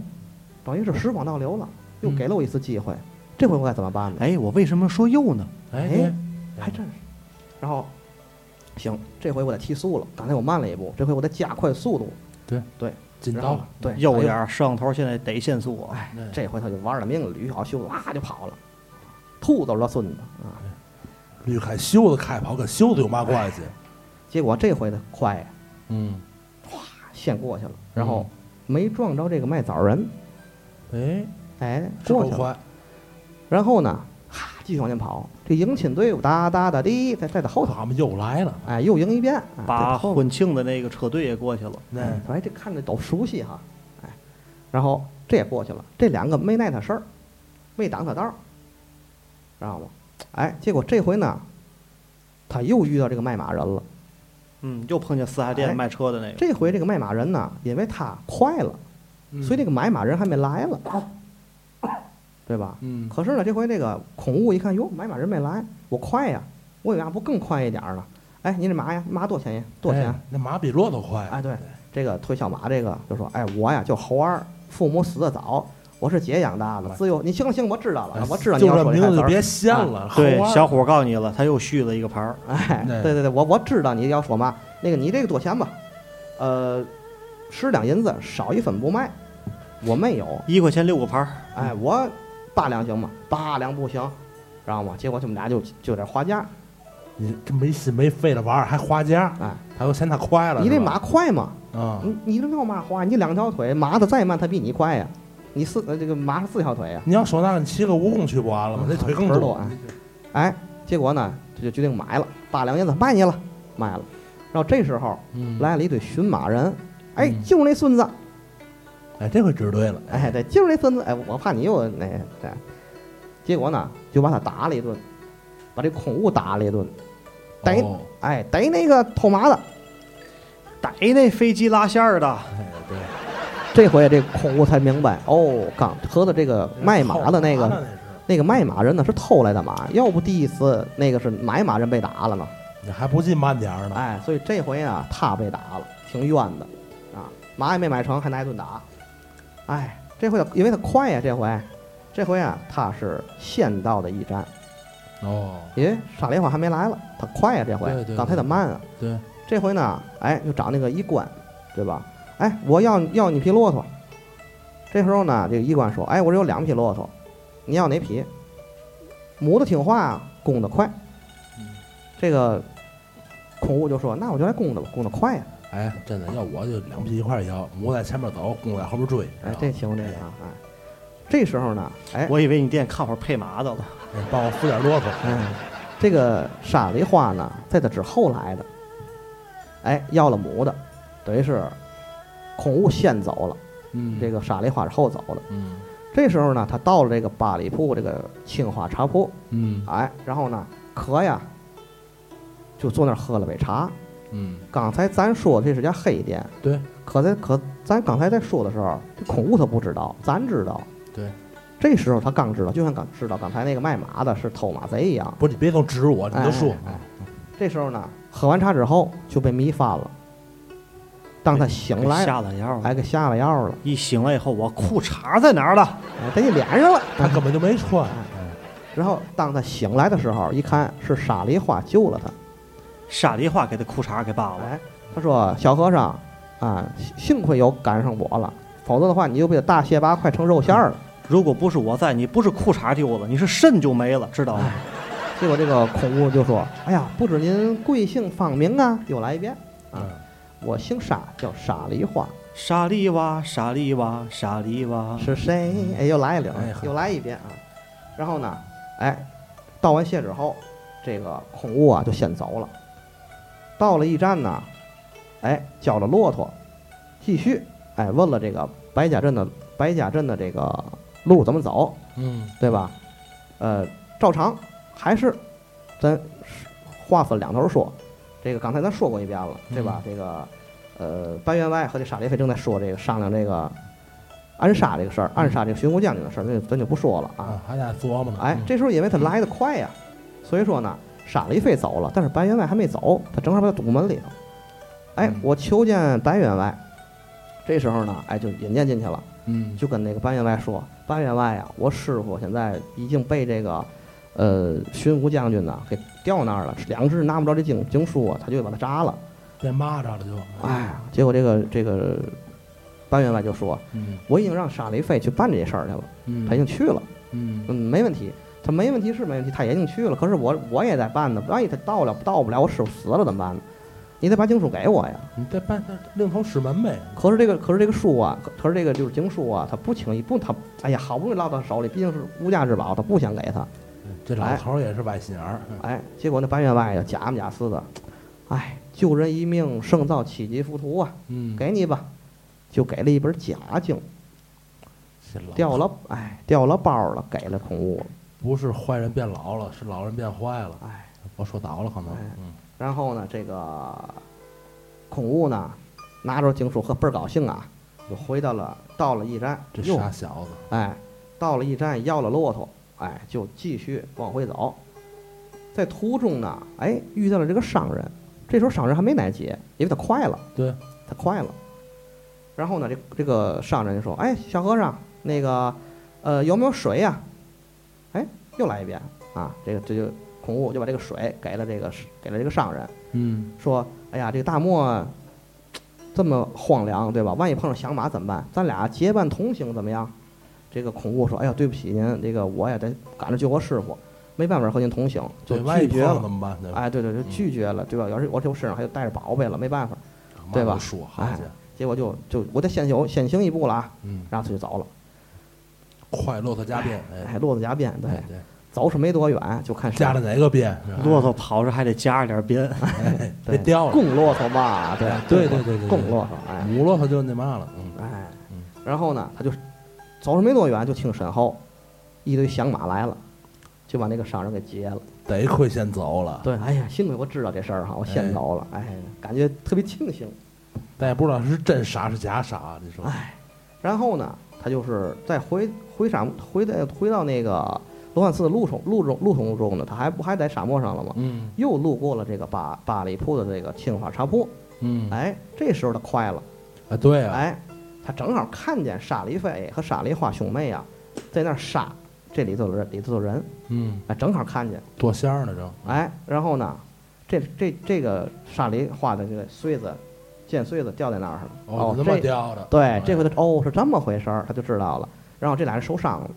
等于是时光倒流了，又给了我一次机会。这回我该怎么办呢？哎，我为什么说又呢？哎哎，还真是。然后，行，这回我得提速了。刚才我慢了一步，这回我得加快速度。对对，紧到了，对，右眼摄像头现在得限速啊！哎，这回他就玩了命了，捋好袖子，哇就跑了，兔都是他孙子啊！捋开袖子开跑，跟袖子有嘛关系？结果这回呢，快呀，嗯，先过去了，然后没撞着这个卖枣人，哎，哎，过去了。然后呢，哈，继续往前跑。这迎亲队伍哒哒哒滴，在在他后头，他们又来了。哎，又迎一遍，哎把婚庆的那个车队也过去了。哎，这看着都熟悉哈，哎，然后这也过去了，这两个没奈他事儿，没挡他道儿，知道吗？哎，结果这回呢，他又遇到这个卖马人了。嗯，又碰见四 S 店哎卖车的那个。这回这个卖马人呢，因为他快了，嗯所以这个买马人还没来了，对吧？嗯，可是呢，这回这个孔武一看，哟，买马人没来，我快呀，我为啥不更快一点儿呢？哎，你这马呀，马多少钱呀？多少钱？哎那马比骆驼快。哎，对，这个推销马这个就说，哎，我呀叫猴儿，父母死的早，我是姐养大的，自由。你行了行，我知道了，我知道你就要这名字就说这台词儿。别闲了。对小伙告诉你了，他又续了一个牌儿。哎，对对对对，我我知道你要说嘛，那个你这个多钱吧？呃，十两银子，少一分不卖，我没有。一块钱六个牌儿。哎，我八两行吗？八两不行，知道吗？结果他们俩就就在划价。你这没心没肺的玩意儿还花价，哎，他又嫌他快了。你这马快吗？啊，你你这要马快？你两条腿，马的再慢，它比你快呀。你四呃这个马是四条腿啊。你要说那个，你骑个蜈蚣去不完了吗？那腿更多多。哎，结果呢，他就决定买了，八两银子卖你了，卖了。然后这时候嗯，来了一堆寻马人，哎，嗯就是那孙子，哎，这回指对了。哎，对，就是那孙子，哎，我怕你又那对。结果呢，就把他打了一顿，把这孔物打了一顿，逮哦，哎，逮那个偷马的。逮那飞机拉线儿的，这回这孔武才明白，哦，刚合的这个卖马的那个那个卖马人呢是偷来的马，要不第一次那个是买马人被打了呢。你还不进慢点儿呢。哎，所以这回啊，他被打了，挺冤的。啊，马也没买成，还挨顿打。哎，这回他因为他快呀，这回，这回啊，他是先到的驿站，哦，因为沙梨花还没来了，他快呀，这回对对，刚才他慢啊。对，这回呢，哎，就找那个医官，对吧？哎，我要要你匹骆驼。这时候呢，这个医官说，哎，我这有两匹骆驼，你要哪匹？母的听话，公的快。嗯这个孔武就说，那我就来公的吧，公的快呀。哎，真的要我就两匹一块儿要，母在前面走，公在后边追。哎，这行这个啊，哎，这时候呢，哎，我以为你店看会儿配马的了。哎帮我扶点骆驼。哎，这个沙梨花呢，在他之后来的，哎，要了母的，等于是孔武先走了，嗯，这个沙梨花是后走的。嗯这时候呢，他到了这个八里铺这个青花茶铺，嗯哎，然后呢，可呀，就坐那儿喝了杯茶。嗯，刚才咱说这是家黑店，对，可在可咱刚才在说的时候，这孔武他不知道，咱知道。对，这时候他刚知道，就像刚知道刚才那个卖马的是偷马贼一样。不是你别总指我，你就说。哎哎哎这时候呢，喝完茶之后就被迷翻了。当他醒来，下了药了。哎，给下了药了，一醒来以后，我裤衩在哪儿了？哎，在你脸上了。他根本就没穿。然后当他醒来的时候，一看是沙梨花救了他。沙梨花给他裤衩给扒了。哎，他说：“小和尚啊，幸幸亏有赶上我了，否则的话你就被大卸八块成肉馅儿了。如果不是我在，你不是裤衩丢了，你是肾就没了，知道吗？结果这个孔悟就说：“哎呀，不知您贵姓芳名啊？”又来一遍啊，嗯我姓沙，叫沙梨花，沙梨娃，沙梨娃，沙梨娃。是谁？哎，又来一溜哎，又来一遍啊。然后呢，哎，道完谢之后，这个孔武啊就先走了。到了驿站呢，哎，叫了骆驼，继续哎问了这个白家镇的白家镇的这个路怎么走，嗯对吧？呃，照常还是咱话分两头说。这个刚才咱说过一遍了，对吧？这个呃，白员外和这沙烈飞正在说这个商量这个暗杀这个事儿，暗杀这个巡抚将军的事儿，那咱就不说了啊。啊，还在琢磨呢。哎，嗯这时候因为他来的快呀，所以说呢，沙利飞走了，但是白员外还没走，他正好把他堵门里头。哎嗯，我求见白员外。这时候呢，哎，就引荐进去了，嗯，就跟那个白员外说：“白员外呀，我师傅现在已经被这个呃巡抚将军呢给调那儿了，两只拿不着这经经书啊，他就把它扎了。变蚂蚱了就。哎，结果这个这个班员外就说：嗯我已经让沙雷飞去办这事儿去了，嗯，他已经去了。”嗯嗯，没问题，他没问题是没问题，他已经去了。可是我我也在办呢，万一他到了到不了，我师傅死了怎么办呢？你得把经书给我呀。你再办另投师门呗。可是这个可是这个书啊，可可是这个就是经书啊，他不轻易不他，哎呀，好不容易落到手里，毕竟是无价之宝，他不想给他。这老头儿也是歪心眼儿。哎，结果那白员外呀，假模假式的，哎，救人一命胜造七级浮屠啊，嗯，给你吧，就给了一本假经，掉了，哎，掉了包了，给了孔武了，不是坏人变老了，是老人变坏了。哎。我说倒了可能。哎嗯然后呢，这个孔悟呢，拿着经书和倍儿高兴啊，就回到了到了驿站，这傻小子。哎，到了驿站要了骆驼，哎，就继续往回走。在途中呢，哎，遇到了这个商人，这时候商人还没来接，因为他快了，对，他快了。然后呢，这这个商人就说：“哎，小和尚，那个，呃，有没有水呀、哎，又来一遍啊，这个这就孔武就把这个水给了这个给了这个商人。嗯说：“哎呀，这个大漠这么荒凉，对吧？万一碰上响马怎么办？咱俩结伴同行怎么样？”这个孔武说：“哎呀，对不起您，这个我也得赶着救我师傅，没办法和您同行，就拒绝了。碰了怎么办？对吧？哎，对对，就拒绝了，对吧？要是我这我身上还有带着宝贝了，没办法，对吧哎，结果就就我得先行先行一步了啊，嗯，然后他就走了。快骆驼加鞭，哎，哎，骆驼加鞭，对，对，走是没多远，就看加了哪个鞭？骆驼跑着还得夹着点鞭，别掉了。公骆驼嘛，对对对对对，公骆驼，哎，母骆驼就那嘛了。嗯哎嗯，然后呢，他就走着没多远，就听身后一堆响马来了，就把那个商人给劫了。得亏先走了。对，哎呀，幸亏我知道这事儿哈，我先走了，哎，感觉特别庆幸。但也不知道是真傻是假傻，你说？哎，然后呢，他就是再回回沙回到回到那个罗汉寺的路中路中路途中呢，他还不还在沙漠上了吗？嗯又路过了这个八八里铺的这个青花茶铺，嗯，哎，这时候他快了，啊，对啊，哎，他正好看见沙梨飞和沙梨花兄妹啊，在那儿杀这里头的人里头的人，嗯，哎，正好看见，剁馅儿呢正，哎，然后呢，这这这个沙梨花的这个穗子，剑穗子掉在那儿了。哦，这么这掉的，对哎，这回他哦是这么回事儿，他就知道了。然后这俩人受伤了，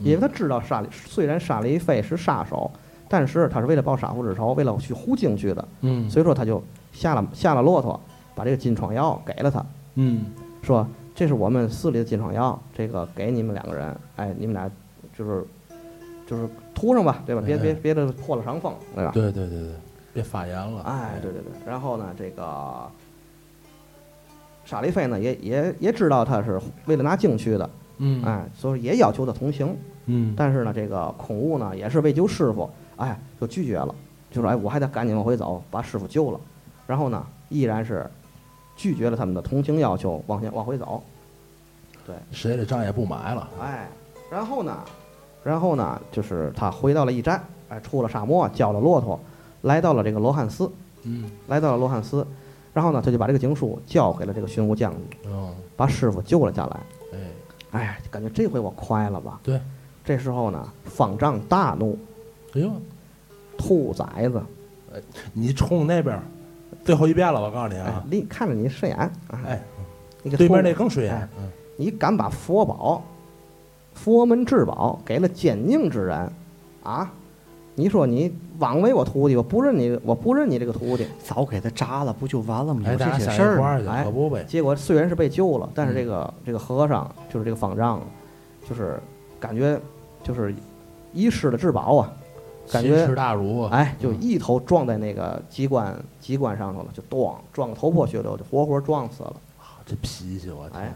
因为他知道沙梨虽然沙梨飞是杀手，但是他是为了报杀父之仇，为了去护京去的，嗯，所以说他就下了下了骆驼，把这个金疮药给了他，嗯，说这是我们寺里的金疮药，这个给你们两个人，哎，你们俩就是就是涂上吧，对吧？别哎别别的破了伤风，对吧？对对对对，别发炎了，哎，对对对。然后呢，这个沙利菲呢，也也也知道他是为了拿经去的，嗯，哎，所以也要求他同行。嗯，但是呢，这个孔悟呢，也是为救师傅，哎，就拒绝了，就说哎，我还得赶紧往回走，把师傅救了。然后呢，依然是拒绝了他们的同情要求，往前往回走。对谁的账也不买了，哎，然后呢，然后呢，就是他回到了驿站，哎，出了沙漠，交了骆驼，来到了这个罗汉寺，嗯，来到了罗汉寺，然后呢，他就把这个经书交给了这个巡抚将军，哦，把师傅救了下来。哎，哎，感觉这回我快了吧？对。这时候呢，方丈大怒，哎呦，兔崽子！你冲那边儿最后一遍了，我告诉你哎啊，，你看着你顺眼，哎，那个对面那更顺眼你敢把佛宝、佛门至宝给了奸佞之人，啊？你说你枉为我徒弟，我不认你，我不认你这个徒弟。早给他炸了，不就完了吗？这些事儿哎可不呗，结果虽然是被救了，但是嗯这个、这个和尚就是这个方丈，就是感觉就是遗失了至宝啊，感觉哎，就一头撞在那个机关机关上头了，就咣撞个头破血流，就活活撞死了。这脾气我哎天，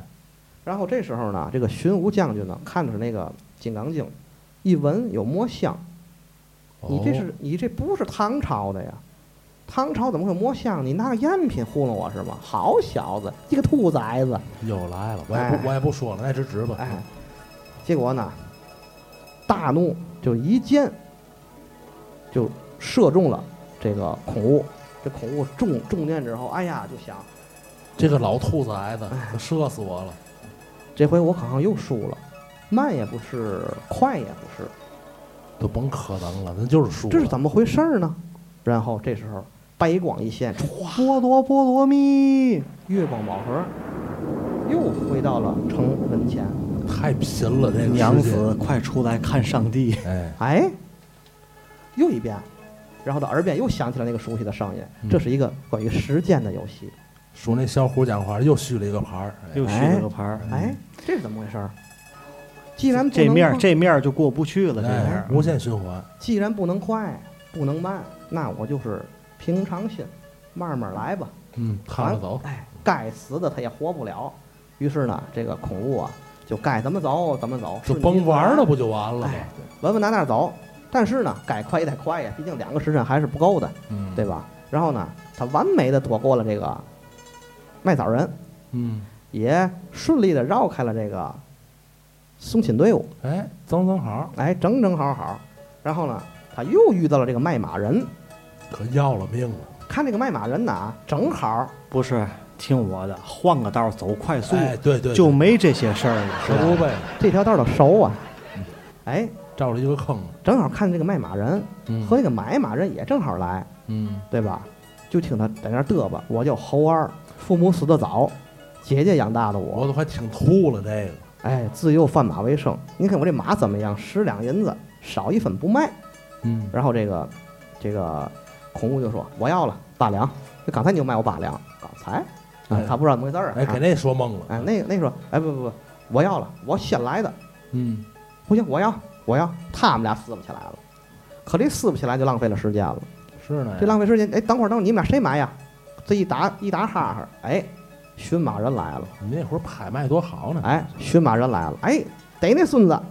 然后这时候呢，这个寻武将军呢，看着那个《金刚经》，一闻有墨香，你这哦是你这不是唐朝的呀？唐朝怎么会有墨香？你拿个赝品糊弄我是吗？好小子，你个兔崽子！又来了，我也哎不我也不说了，那直直吧，哎，结果呢，大怒，就一箭就射中了这个孔物。这孔物中中箭之后，哎呀，就想这个老兔崽子射死我了，这回我好像又输了，慢也不是，快也不是，都甭可能了，那就是输了，这是怎么回事儿呢？然后这时候白光一现，波罗波罗蜜，月光宝盒又回到了城门前。太贫了，这个娘子，快出来看上帝！哎，哎，又一遍，然后他耳边又响起了那个熟悉的声音。嗯这是一个关于时间的游戏。说那小虎讲话又续了一个牌儿，哎又续了一个牌儿，哎，这是怎么回事儿？既然这面儿这面儿就过不去了，这面无限循环，既然不能快，不能慢，那我就是平常心，慢慢来吧。嗯，看着走，哎，该死的他也活不了。于是呢，这个恐怖啊，就该怎么走怎么走，就甭玩了，不就完了吗？哎，稳稳当当走。但是呢，该快也得快呀，毕竟两个时辰还是不够的，嗯，对吧？然后呢，他完美的躲过了这个卖枣人，嗯，也顺利的绕开了这个送亲队伍，哎，正正好，哎，整整好好。然后呢，他又遇到了这个卖马人，可要了命了，看这个卖马人呐，正好不是听我的，换个道走快速，哎，对对，对。就没这些事儿了，可不呗，这条道儿都熟啊。嗯，哎，照了一个坑，正好看见这个卖马人嗯。和那个买马人也正好来，嗯，对吧？就听他在那儿嘚吧，我叫猴二，父母死得早，姐姐养大的我，我都快听吐了这个，哎，自幼贩马为生。你看我这马怎么样？十两银子，少一分不卖。嗯，然后这个这个孔武就说我要了八两，那刚才你就卖我八两，刚才？啊哎。他不知道怎么回事儿啊。哎，给那说懵了，哎那那说哎不不不，我要了，我先来的，嗯，不行，我要我要，他们俩撕不起来了。可这撕不起来就浪费了时间了，是呢，这浪费时间。哎，等会儿等会儿，你们俩谁买呀？这一打一打哈哈，哎，驯马人来了，你那会儿拍卖多好呢，哎，驯马人来了，哎，逮那孙子，啊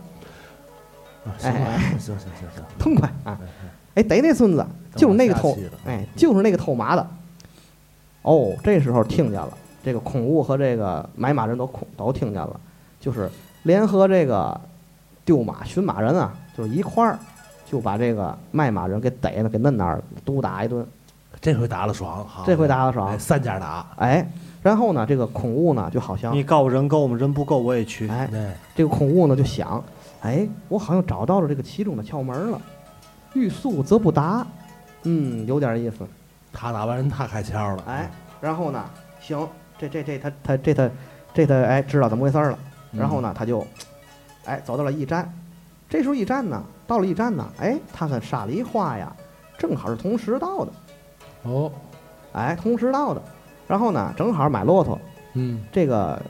行行行行行行，痛快啊！哎逮那孙子，就是那个偷哎，就是那个偷马的。哦，这时候听见了，这个孔物和这个买马人都恐都听见了，就是联合这个丢马寻马人啊，就是一块儿就把这个卖马人给逮了，给摁那儿了，毒打一顿。这回打了爽，好，这回打得爽哎三家打，哎，然后呢，这个孔物呢就好像你告人够吗？人不够我也去。哎，哎，这个孔物呢就想，哎，我好像找到了这个其中的窍门了。欲速则不达，嗯，有点意思。他打完人他开窍了，哎，然后呢，行，这这这他他这他这他哎知道怎么回事儿了。嗯然后呢，他就哎走到了驿站。这时候驿站呢，到了驿站呢，哎，他和沙梨花呀正好是同时到的，哦，哎，同时到的。然后呢，正好买骆驼，嗯这个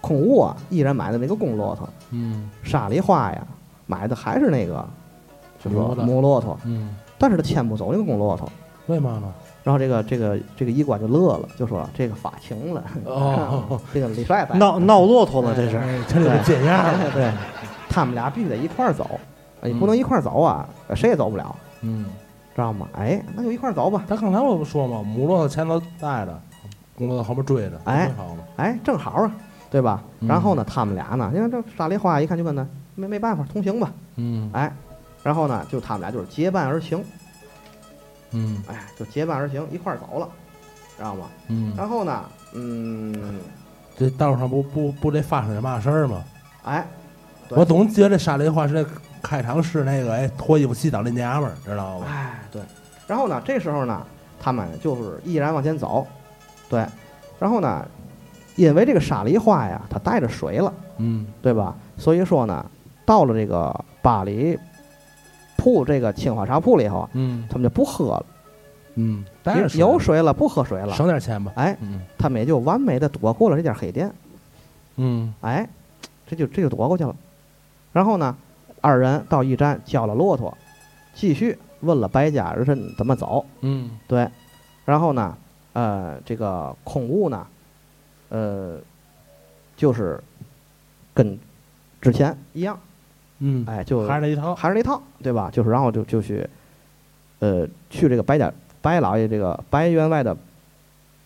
孔悟啊，依然买的那个公骆驼，嗯沙梨花呀买的还是那个，就是母骆驼，嗯，但是他牵不走那个公骆驼。为嘛呢？然后这个这个这个医馆就乐了，就说这个法情了，哦，这个李帅在闹闹骆驼了，这是。哎这个见样了，对，他们俩必须得一块儿走，你不能一块儿走啊，谁也走不了，嗯，知道吗？哎，那就一块儿走吧。他刚才我不说吗？母骆驼前头带着，公骆驼后面追着，哎挺好嘛，哎，正好啊，对吧？嗯然后呢，他们俩呢，你看这沙梨花一看就跟他没没办法，同行吧。嗯哎，然后呢，就他们俩就是结伴而行，嗯哎，就结伴而行，一块儿走了，知道吗？嗯，然后呢，嗯，这道上不不不得发生点嘛事儿吗？哎，我总觉得这沙梨花是那开场是那个哎脱衣服洗澡那娘们儿，知道吗？哎，对。然后呢，这时候呢，他们就是毅然往前走，对。然后呢，因为这个沙梨花呀，它带着水了，嗯对吧？所以说呢，到了这个巴黎铺这个青花茶铺里头啊，嗯他们就不喝了，嗯，有有水了，不喝水了。省点钱吧。哎，嗯他们也就完美的躲过了这家黑店。嗯哎，这就这就躲过去了。然后呢，二人到驿站叫了骆驼，继续问了白家人怎么走。嗯对，然后呢，呃，这个空悟呢，呃，就是跟之前一样，嗯，哎，就还是那一套。还是那一套，对吧？就是然后就就去，呃，去这个白家白老爷这个白员外的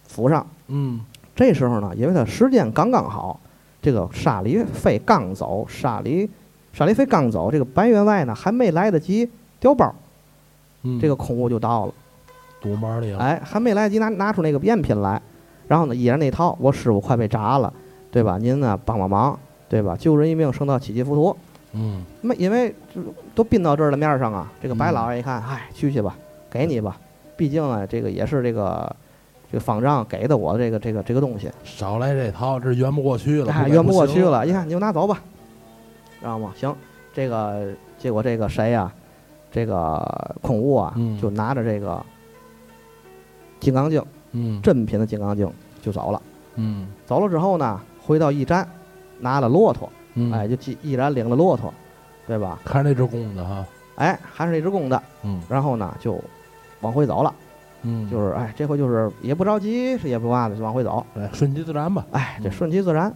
府上。嗯这时候呢，因为他时间刚刚好，这个沙梨飞刚走，沙梨沙梨飞刚走，这个白员外呢还没来得及调包，嗯，这个空物就到了。堵门里了。哎，还没来得及拿拿出那个赝品来，然后呢，依然那套，我师傅快被炸了，对吧？您呢帮帮忙，对吧？救人一命胜造七级浮屠。嗯没，因为就都逼到这儿的面儿上啊，这个白嗯老爷一看，哎，去去吧，给你吧，毕竟啊，这个也是这个这个方丈给的我这个这个这个东西，少来这套，这圆不过去了，圆不过去了，一看你就拿走吧，知道吗？行，这个结果这个谁呀、这个孔物啊，嗯就拿着这个金刚经。嗯正品的金刚经就走了。嗯走了之后呢，回到驿站，拿了骆驼，嗯，哎，就既依然领了骆驼，对吧？看那只公的哈。哎，还是那只公的，嗯然后呢就往回走了，嗯，就是哎，这回就是也不着急，是也不嘛的，就往回走。哎，顺其自然吧。哎，这嗯顺其自然。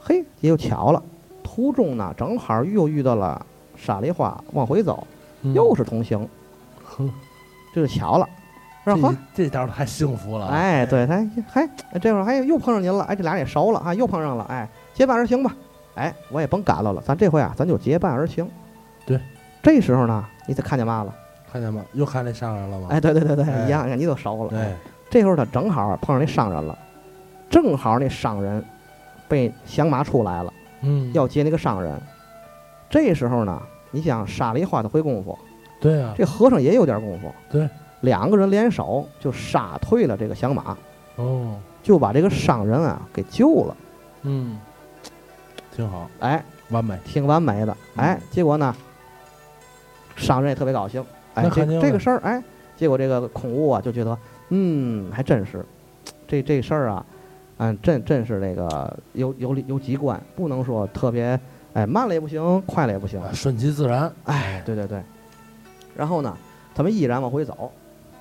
嘿，也就巧了，途中呢正好又遇到了沙梨花，往回走，嗯又是同行，哼，这就巧了。是吧？这这倒是太幸福了。哎，对，他还这会儿还又碰上您了，哎，这俩人也熟了啊，又碰上了，哎，结伴而行吧，哎，我也甭赶了了，咱这回啊，咱就结伴而行。对，这时候呢，你得看见嘛了？看见嘛？又看那商人了吗？哎，对对对对，哎一样，你都熟了。哎，这时候他正好碰上那商人了，正好那商人被响马出来了，嗯，要接那个商人。这时候呢，你想沙梨花的会功夫，对啊，这和尚也有点功夫，对，两个人联手就杀退了这个响马，哦，就把这个商人啊给救了。嗯，挺好，哎，完美。挺完美的。哎嗯，结果呢，商人也特别高兴。哎，这这个事儿，哎，结果这个空物啊就觉得，嗯，还真是，这这事儿啊，嗯，真真是那个有有有机关，不能说特别，哎，慢了也不行，快了也不行。顺其自然。哎，对对对。然后呢，他们依然往回走。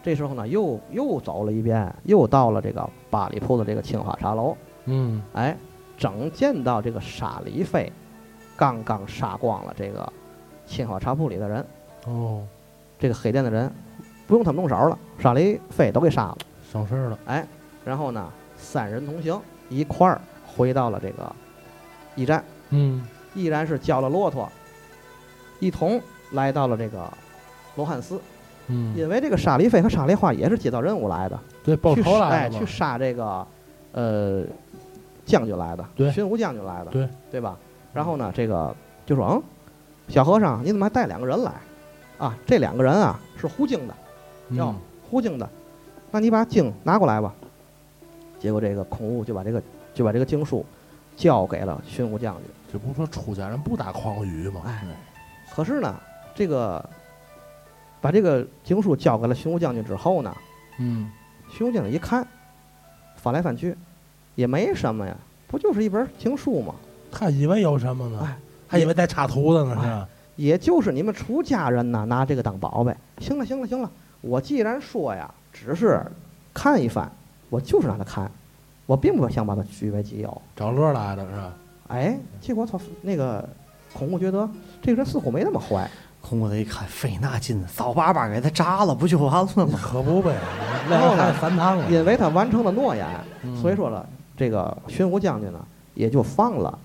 这时候呢，又又走了一遍，又到了这个八里铺的这个青花茶楼。嗯哎，正见到这个沙梨飞刚刚杀光了这个青花茶铺里的人，哦，这个黑店的人不用他们动手了，沙梨飞都给杀了。省事儿了。哎，然后呢，三人同行一块儿回到了这个驿站，嗯依然是交了骆驼，一同来到了这个罗汉寺。嗯，因为这个沙利飞和沙利花也是接到任务来的，对，报去仇来了嘛杀哎去。杀这个呃将军来的，对巡抚将军来的，对对吧？然后呢，这个就说嗯，小和尚你怎么还带两个人来？啊，这两个人啊是胡经的，哟嗯，护经的，那你把经拿过来吧。结果这个孔武就把这个就把这个经书交给了巡抚将军。这不是说出家人不打诳语吗？哎可是呢，这个把这个经书交给了巡抚将军之后呢，嗯，巡抚将军一看，翻来翻去，也没什么呀，不就是一本情书吗？他以为有什么呢哎？还以为带插图的呢，是吧？也就是你们出家人呐，拿这个当宝贝。行了，行了，行了，我既然说呀，只是看一番，我就是让他看，我并不想把他据为己有。找乐来的是吧？哎，结果他那个孔武觉得这个人似乎没那么坏，孔武他一看，费那劲，早巴巴给他炸了，不就完了吗？可不呗，然后三趟了。因为他完成了诺言，嗯所以说了，这个巡抚将军呢也就放了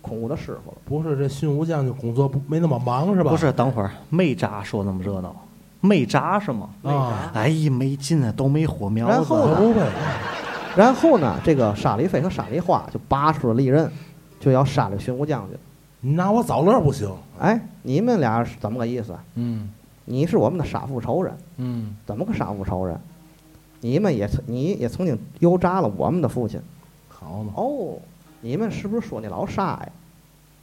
孔武的师傅了。不是这训武将军工作不没那么忙是吧？不是，等会儿没炸说那么热闹，没炸是吗？啊，哎呀，没劲啊，都没火苗子。然后呢。然后呢，这个沙里飞和沙里花就拔出了利刃，就要杀这个巡抚将军。你拿我找乐不行。哎，你们俩是怎么个意思？嗯你是我们的杀父仇人，嗯，怎么个杀父仇人？你们也曾，你也曾经油炸了我们的父亲。好嘛。哦，你们是不是说那老沙呀？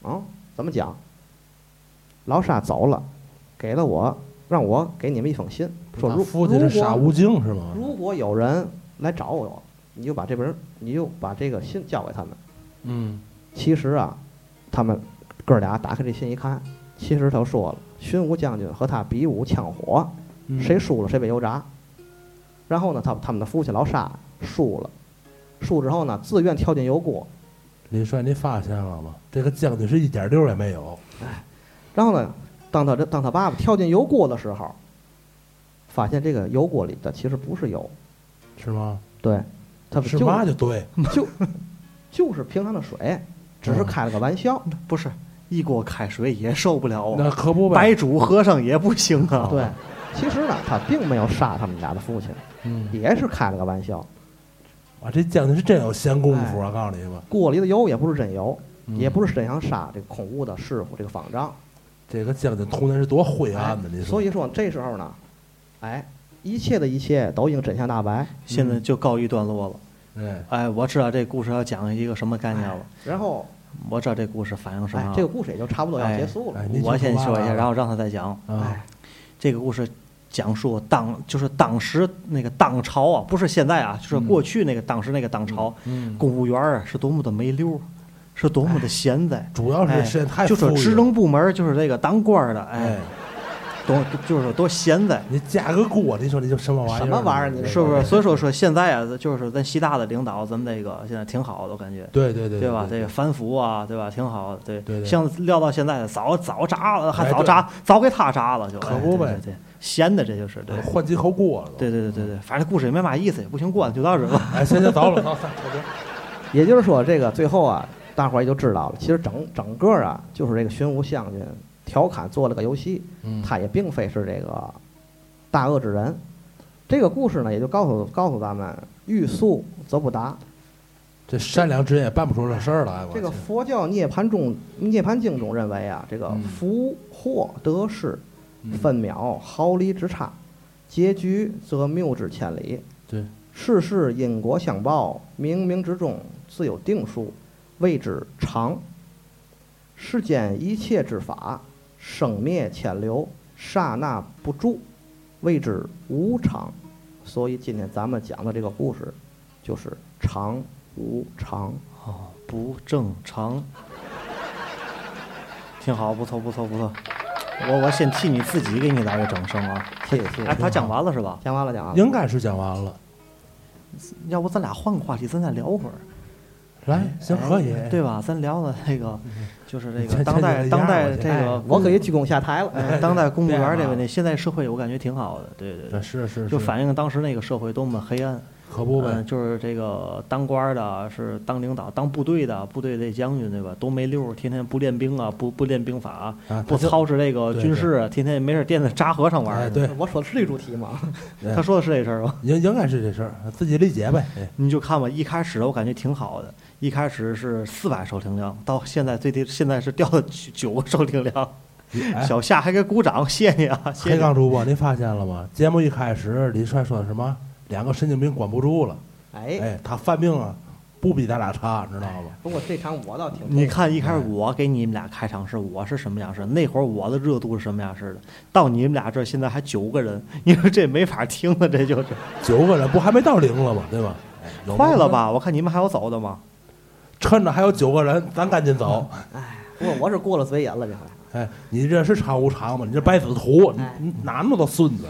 啊，怎么讲？老沙走了，给了我，让我给你们一封信，说他如如果无尽是吗？如果有人来找我，你就把这本，你就把这个信交给他们。嗯，其实啊，他们哥俩打开这信一看，其实他说了，巡武将军和他比武枪火，嗯谁输了谁被油炸。然后呢，他他们的父亲老沙输了，输之后呢，自愿跳进油锅。李帅，你发现了吗？这个将军是一点溜儿也没有。然后呢，当他这当他爸爸跳进油锅的时候，发现这个油锅里的其实不是油，是吗？对，他是就嘛就对，就就是平常的水，只是嗯开了个玩笑。不是一锅开水也受不了啊，那可不呗。白煮和尚也不行啊。对，其实呢，他并没有杀他们家的父亲，嗯，也是开了个玩笑。啊，这将军是真有闲工夫啊！告诉你吧，锅里的油也不是真油，嗯也不是真想杀这个孔武的师傅这个方丈。这个将军童年是多灰暗的，你说？所以说这时候呢，哎，一切的一切都已经真相大白。现在就告一段落了。哎，哎，我知道这故事要讲一个什么概念了。然后，我知道这故事反映什么。，哎这个故事也就差不多要结束了哎。我先说一下，然后让他再讲。啊哎，这个故事讲述当就是当时那个当朝啊，不是现在啊，就是嗯过去那个当时那个当朝，嗯，公务员啊是多么的没溜，是多么的闲在。主要哎是现在太就说职能部门就是这个当官的，哎哎，，多就是多闲在。你加个锅，你说你就什么玩意儿？什么玩意儿你这是不是？所以说说现在啊，就是咱习大的领导，咱们这个现在挺好的，我感觉，对对对对吧？这个反腐啊，对吧？挺好的，对。对对像撂到现在，早早炸了，还早炸，早给他炸了，就哎可不呗对，闲的这就是对。换几口锅了。对对对对对，反正故事也没嘛意思，也不行过了，就到这儿吧。哎，行行，走了，走，走走。也就是说，这个最后啊，大伙儿也就知道了，其实整整个啊，就是这个玄武将军调侃做了个游戏，嗯，他也并非是这个大恶之人。这个故事呢，也就告诉告诉咱们，欲速则不达。这善良之人也办不出这事儿来。我这个佛教涅盘中涅盘经中认为啊，这个嗯福祸得失嗯分秒毫厘之差，结局则谬之千里。对，世事因果相报，冥冥之中自有定数，谓之常。世间一切之法，生灭迁流，刹那不住，谓之无常。所以今天咱们讲的这个故事，就是常无常。哦，不正常，挺好，不错不错不错。我我先替你自己给你来个掌声啊！谢谢谢谢哎，他讲完了是吧？讲完了，讲完了。应该是讲完了。要不咱俩换个话题，咱再聊会儿，来，行，可以。对吧？咱聊的那个，就是这这个当代当代这个，我可以鞠躬下台了。哎当代公 务员这个问题，现在社会我感觉挺好的，对对对，是是，就是反映当时那个社会多么黑暗。可不呗嗯，，就是这个当官儿的，是当领导、当部队的，部队这将军对吧？都没溜儿，天天不练兵啊，不不练兵法，啊，不操持这个军事，啊天天没事儿惦着扎和尚玩对，我说的是这主题吗？哎 他说的是这事儿吗？应应该是这事儿，自己理解呗。哎你就看吧，一开始我感觉挺好的，一开始是四百收听量，到现在最低现在是掉到九九个收听量，哎，小夏还给鼓掌，谢谢啊，谢谢。黑杠主播，你发现了吗？节目一开始，李帅说的什么？两个神经病管不住了。哎，哎，他犯病啊，不比咱俩差，你知道吗？不过这场我倒挺你看一开始哎我给你们俩开场是我是什么样式，那会儿我的热度是什么样式的，到你们俩这儿现在还九个人，你说这没法听了，这就是九个人不还没到零了吗？对吧？快了？吧？我看你们还有走的吗？趁着还有九个人，咱赶紧走。不过我是过了嘴瘾了这回。哎，你这是长无常吗？你这白子图，哪那么多孙子？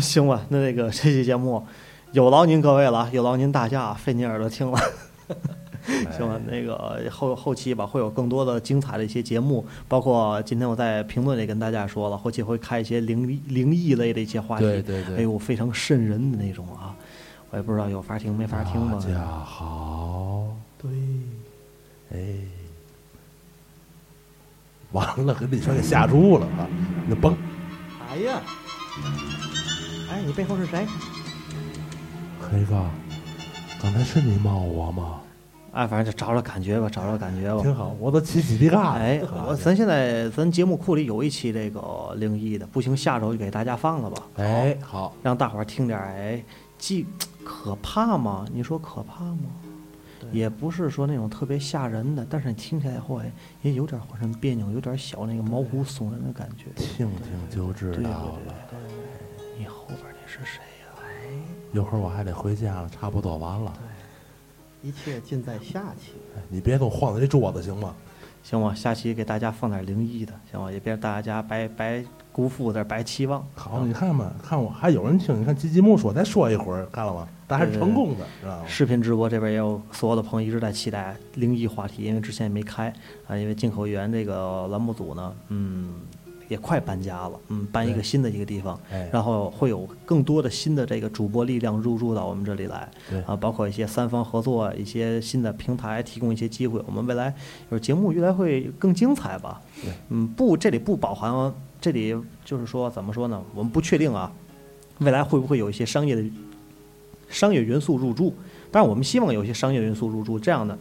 行吧，那那个这期节目有劳您各位了，有劳您大家费您耳朵听了。行吧，那个后后期吧，会有更多的精彩的一些节目，包括今天我在评论里跟大家说了，后期会开一些灵异灵异类的一些话题，对对对哎呦，非常瘆人的那种啊，我也不知道有法听没法听吧大。家好，对，哎，完了，给李帅给吓住了啊！你崩，哎呀，哎，你背后是谁？黑哥，刚才是你骂我吗？哎，反正就找找感觉吧，找找感觉吧。挺好，我都起鸡皮疙瘩。哎，我啊咱现在咱节目库里有一期这个灵异的，不行，下周就给大家放了吧。哎，好，让大伙儿听点儿，哎，既可怕吗？你说可怕吗？也不是说那种特别吓人的，但是你听起来以后，哎，也有点浑身别扭，有点小那个毛骨悚然的感觉。听听就知道了。对，你后边那是谁呀、一会儿我还得回家了，差不多完了。一切尽在下期。哎你别总晃着这桌子行吗？行吧，下期给大家放点灵异的，行吧，也别让大家白白辜负点白期望。好，你看吧，看我还有人听。你看吉吉木说再说一会儿，看了吗？但还是成功的，知道吗？视频直播这边也有所有的朋友一直在期待灵异话题，因为之前也没开啊，因为进口源这个栏目组呢，嗯，也快搬家了，嗯，搬一个新的一个地方，哎，然后会有更多的新的这个主播力量入驻到我们这里来，啊，包括一些三方合作、一些新的平台提供一些机会，我们未来就是节目越来会更精彩吧。嗯，不，这里不包含，这里就是说怎么说呢？我们不确定啊，未来会不会有一些商业的商业元素入驻？但是，我们希望有一些商业元素入驻，这样的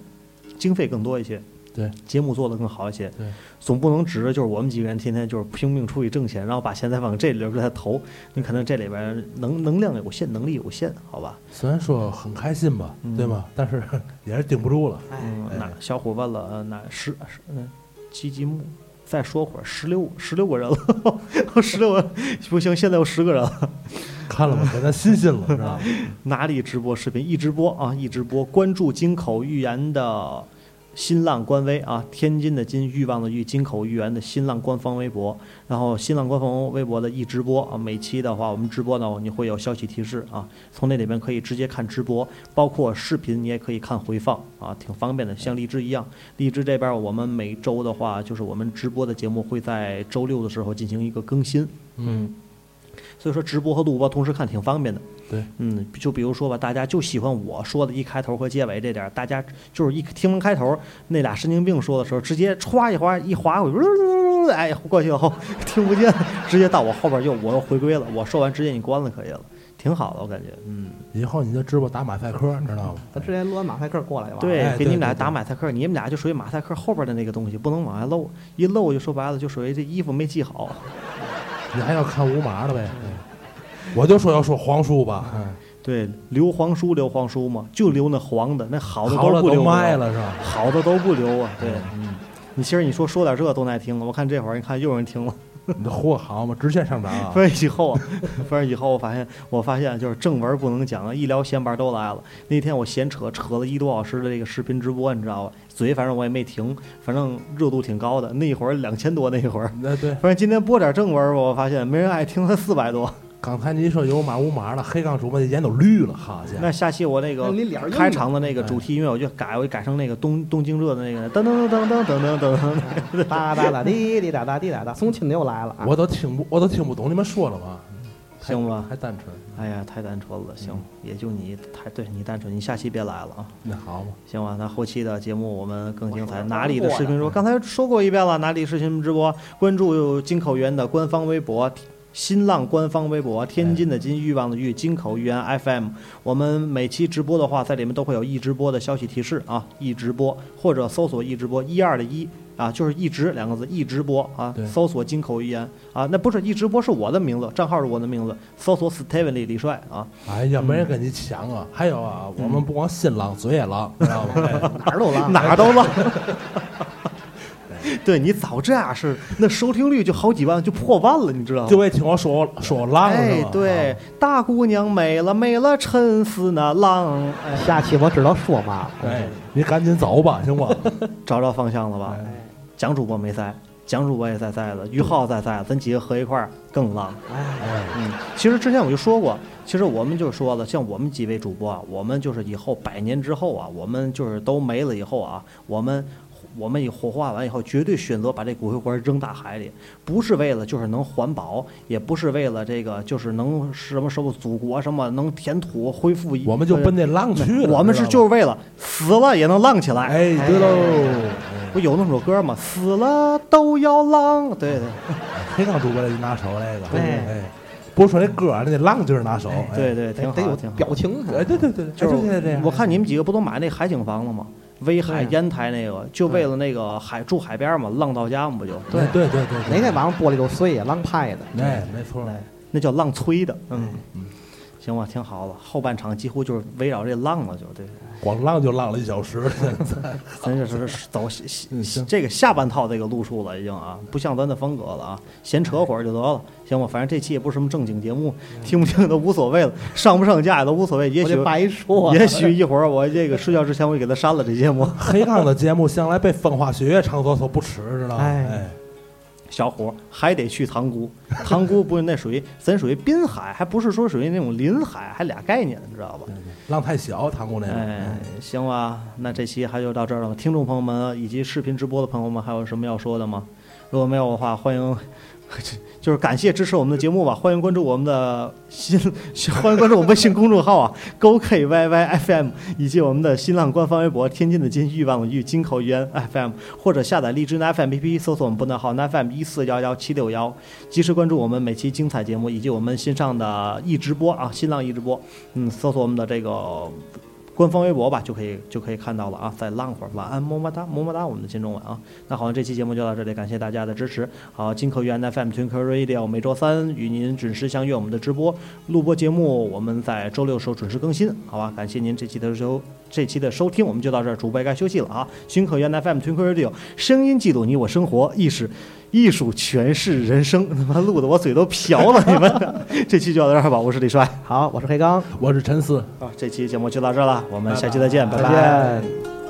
经费更多一些。对，节目做得更好一些，对，总不能指着就是我们几个人天天就是拼命出去挣钱，然后把钱再往这里边再投，你可能这里边能能量有限，能力有限，好吧？虽然说很开心吧，嗯对吗？但是 也是顶不住了。哎，嗯，哎那小伙伴了，呃，那十十嗯，积积木，再说会儿，十六十六个人了，十六个不行，现在有十个人了。看了吗？给咱新鲜了，是吧？哪里直播视频？一直播啊，一直播。关注金口玉言的新浪官微啊，天津的津，欲望的欲，金口玉言的新浪官方微博。然后新浪官方微博的一直播啊，每期的话我们直播呢，你会有消息提示啊，从那里边可以直接看直播，包括视频你也可以看回放啊，挺方便的，像荔枝一样。荔枝这边我们每周的话，就是我们直播的节目会在周六的时候进行一个更新。嗯，所以说直播和录播同时看挺方便的。对，嗯，就比如说吧，大家就喜欢我说的一开头和结尾这点儿，大家就是一听完开头那俩神经病说的时候，直接歘一划一划过去，哎，过去以后听不见，直接到我后边又我又回归了，我说完直接你关了可以了，挺好的，我感觉，嗯，以后你就直播打马赛克，你知道吗？咱直接抡马赛克过来就完了。对，哎给你们俩打马赛克，你们俩就属于马赛克后边的那个东西，不能往外漏，一漏就说白了就属于这衣服没系好。你还要看无码的呗？嗯我就说要说黄书吧，嗯 对，留黄书留黄书嘛，就留那黄的，那好的都不留啊卖了是吧？好的都不留啊。对，嗯，你其实你说说点这都耐听了，我看这会儿你看又有人听了。你的货好嘛，直线上涨啊！反正以后啊，反正以后我发现，我发现就是正文不能讲了，一聊闲白都来了。那天我闲扯扯了一多小时的这个视频直播，你知道吧？嘴反正我也没停，反正热度挺高的。那一会儿两千多，那一会儿，那对，反正今天播点正文吧，我发现没人爱听，才四百多。刚才您说有码无码的，黑杠主播的眼都绿了，好家伙！那下期我那个开场的那个主题音乐，我就改，我就改成那个东东京热的那个噔噔噔噔噔噔噔噔。哒哒哒滴滴哒哒滴哒哒，送亲的又来了啊！我都听不，我都听不懂你们说了吗？行吧？还单纯。哎呀，太单纯了，行，嗯也就你太对你单纯，你下期别来了啊。那好嘛，行吧，那后期的节目我们更精彩。哪里的视频直播？刚才说过一遍了，哪里视频直播？关注金口源的官方微博。新浪官方微博，天津的津，欲望的欲，金口玉言 FM。我们每期直播的话，在里面都会有一直播的消息提示啊，一直播或者搜索一直播一二的一啊，就是一直两个字，一直播啊对，搜索金口玉言啊，那不是一直播是我的名字，账号是我的名字，搜索 Steven 李李帅啊，哎呀，没人跟你抢啊！还有啊，我们不光新浪，嘴也浪，知道吗？哎 哪儿都浪，哪儿都浪。对你早这样是，那收听率就好几万，就破万了，你知道吗？就为听我说说我浪哎？，对，大姑娘美了美了，沉思那浪，哎，下期我知道说嘛了。哎，你赶紧走吧，行吗？找着方向了吧？哎蒋主播没在，蒋主播也在在的，于浩在在，咱几个合一块儿更浪。哎，嗯，其实之前我就说过，其实我们就说了，像我们几位主播啊，我们就是以后百年之后啊，我们就是都没了以后啊，我们我们以火化完以后，绝对选择把这骨灰盒扔大海里，不是为了就是能环保，也不是为了这个就是能什么什么祖国什么能填土恢复，我们就奔那浪去了。我们是就是为了死了也能浪起来。哎，对喽。不有那么首歌吗？死了都要浪，对对黑钢主播得拿手那个，对哎，不是说那歌儿，那浪劲儿拿手，哎对，对，挺好。表情。哎，对对对，就就是现在这样。我看你们几个不都买那海景房了吗？威海烟台那个，就为了那个海住海边嘛，浪到家嘛不就？对。对对对，那天晚上玻璃都碎呀，浪拍的。哎，没错，哎，那叫浪吹的，嗯嗯，行吧，挺好了。后半场几乎就是围绕这浪了，就对。光浪就浪了一小时，咱就是走下嗯行这个下半套这个路数了，已经啊，不像咱的风格了啊，闲扯会儿就得了，行吧？反正这期也不是什么正经节目，听不听都无所谓了，上不上架也都无所谓。也许白说。也许一会儿我这个睡觉之前我就给他删了这节目。黑钢的节目向来被风花雪月场所所不耻，知道吗？哎哎，小伙儿还得去塘沽，塘沽不是那属于咱属于滨海，还不是说属于那种临海，还俩概念，你知道吧？浪太小，塘沽那个。哎，行吧，那这期还就到这儿了。听众朋友们以及视频直播的朋友们，还有什么要说的吗？如果没有的话，欢迎，就是感谢支持我们的节目吧。欢迎关注我们的新，欢迎关注我们微信公众号啊，Go K Y Y F M，以及我们的新浪官方微博“天津的津欲望的欲金口语言 FM”，或者下载荔枝 FM P P，搜索我们拨段号 FM 一四幺幺七六幺，及时关注我们每期精彩节目以及我们新上的易直播啊，新浪易直播，嗯，搜索我们的这个。官方微博吧，就可以就可以看到了啊！再浪会儿，晚安，么么哒，么么哒，我们的金钟晚啊。那好，这期节目就到这里，感谢大家的支持。好，金口语言 FM Twinkle Radio 每周三与您准时相约我们的直播录播节目，我们在周六时候准时更新，好吧？感谢您这期的收这期的收听，我们就到这儿，主播也该休息了啊。金口语言 FM Twinkle Radio 声音记录你我生活，意识艺术诠释人生，他妈录的我嘴都瓢了，你们这期就到这儿吧，我是李帅好，我是黑刚，我是陈思。啊，这期节目就到这儿了，我们下期再见，拜再拜。见。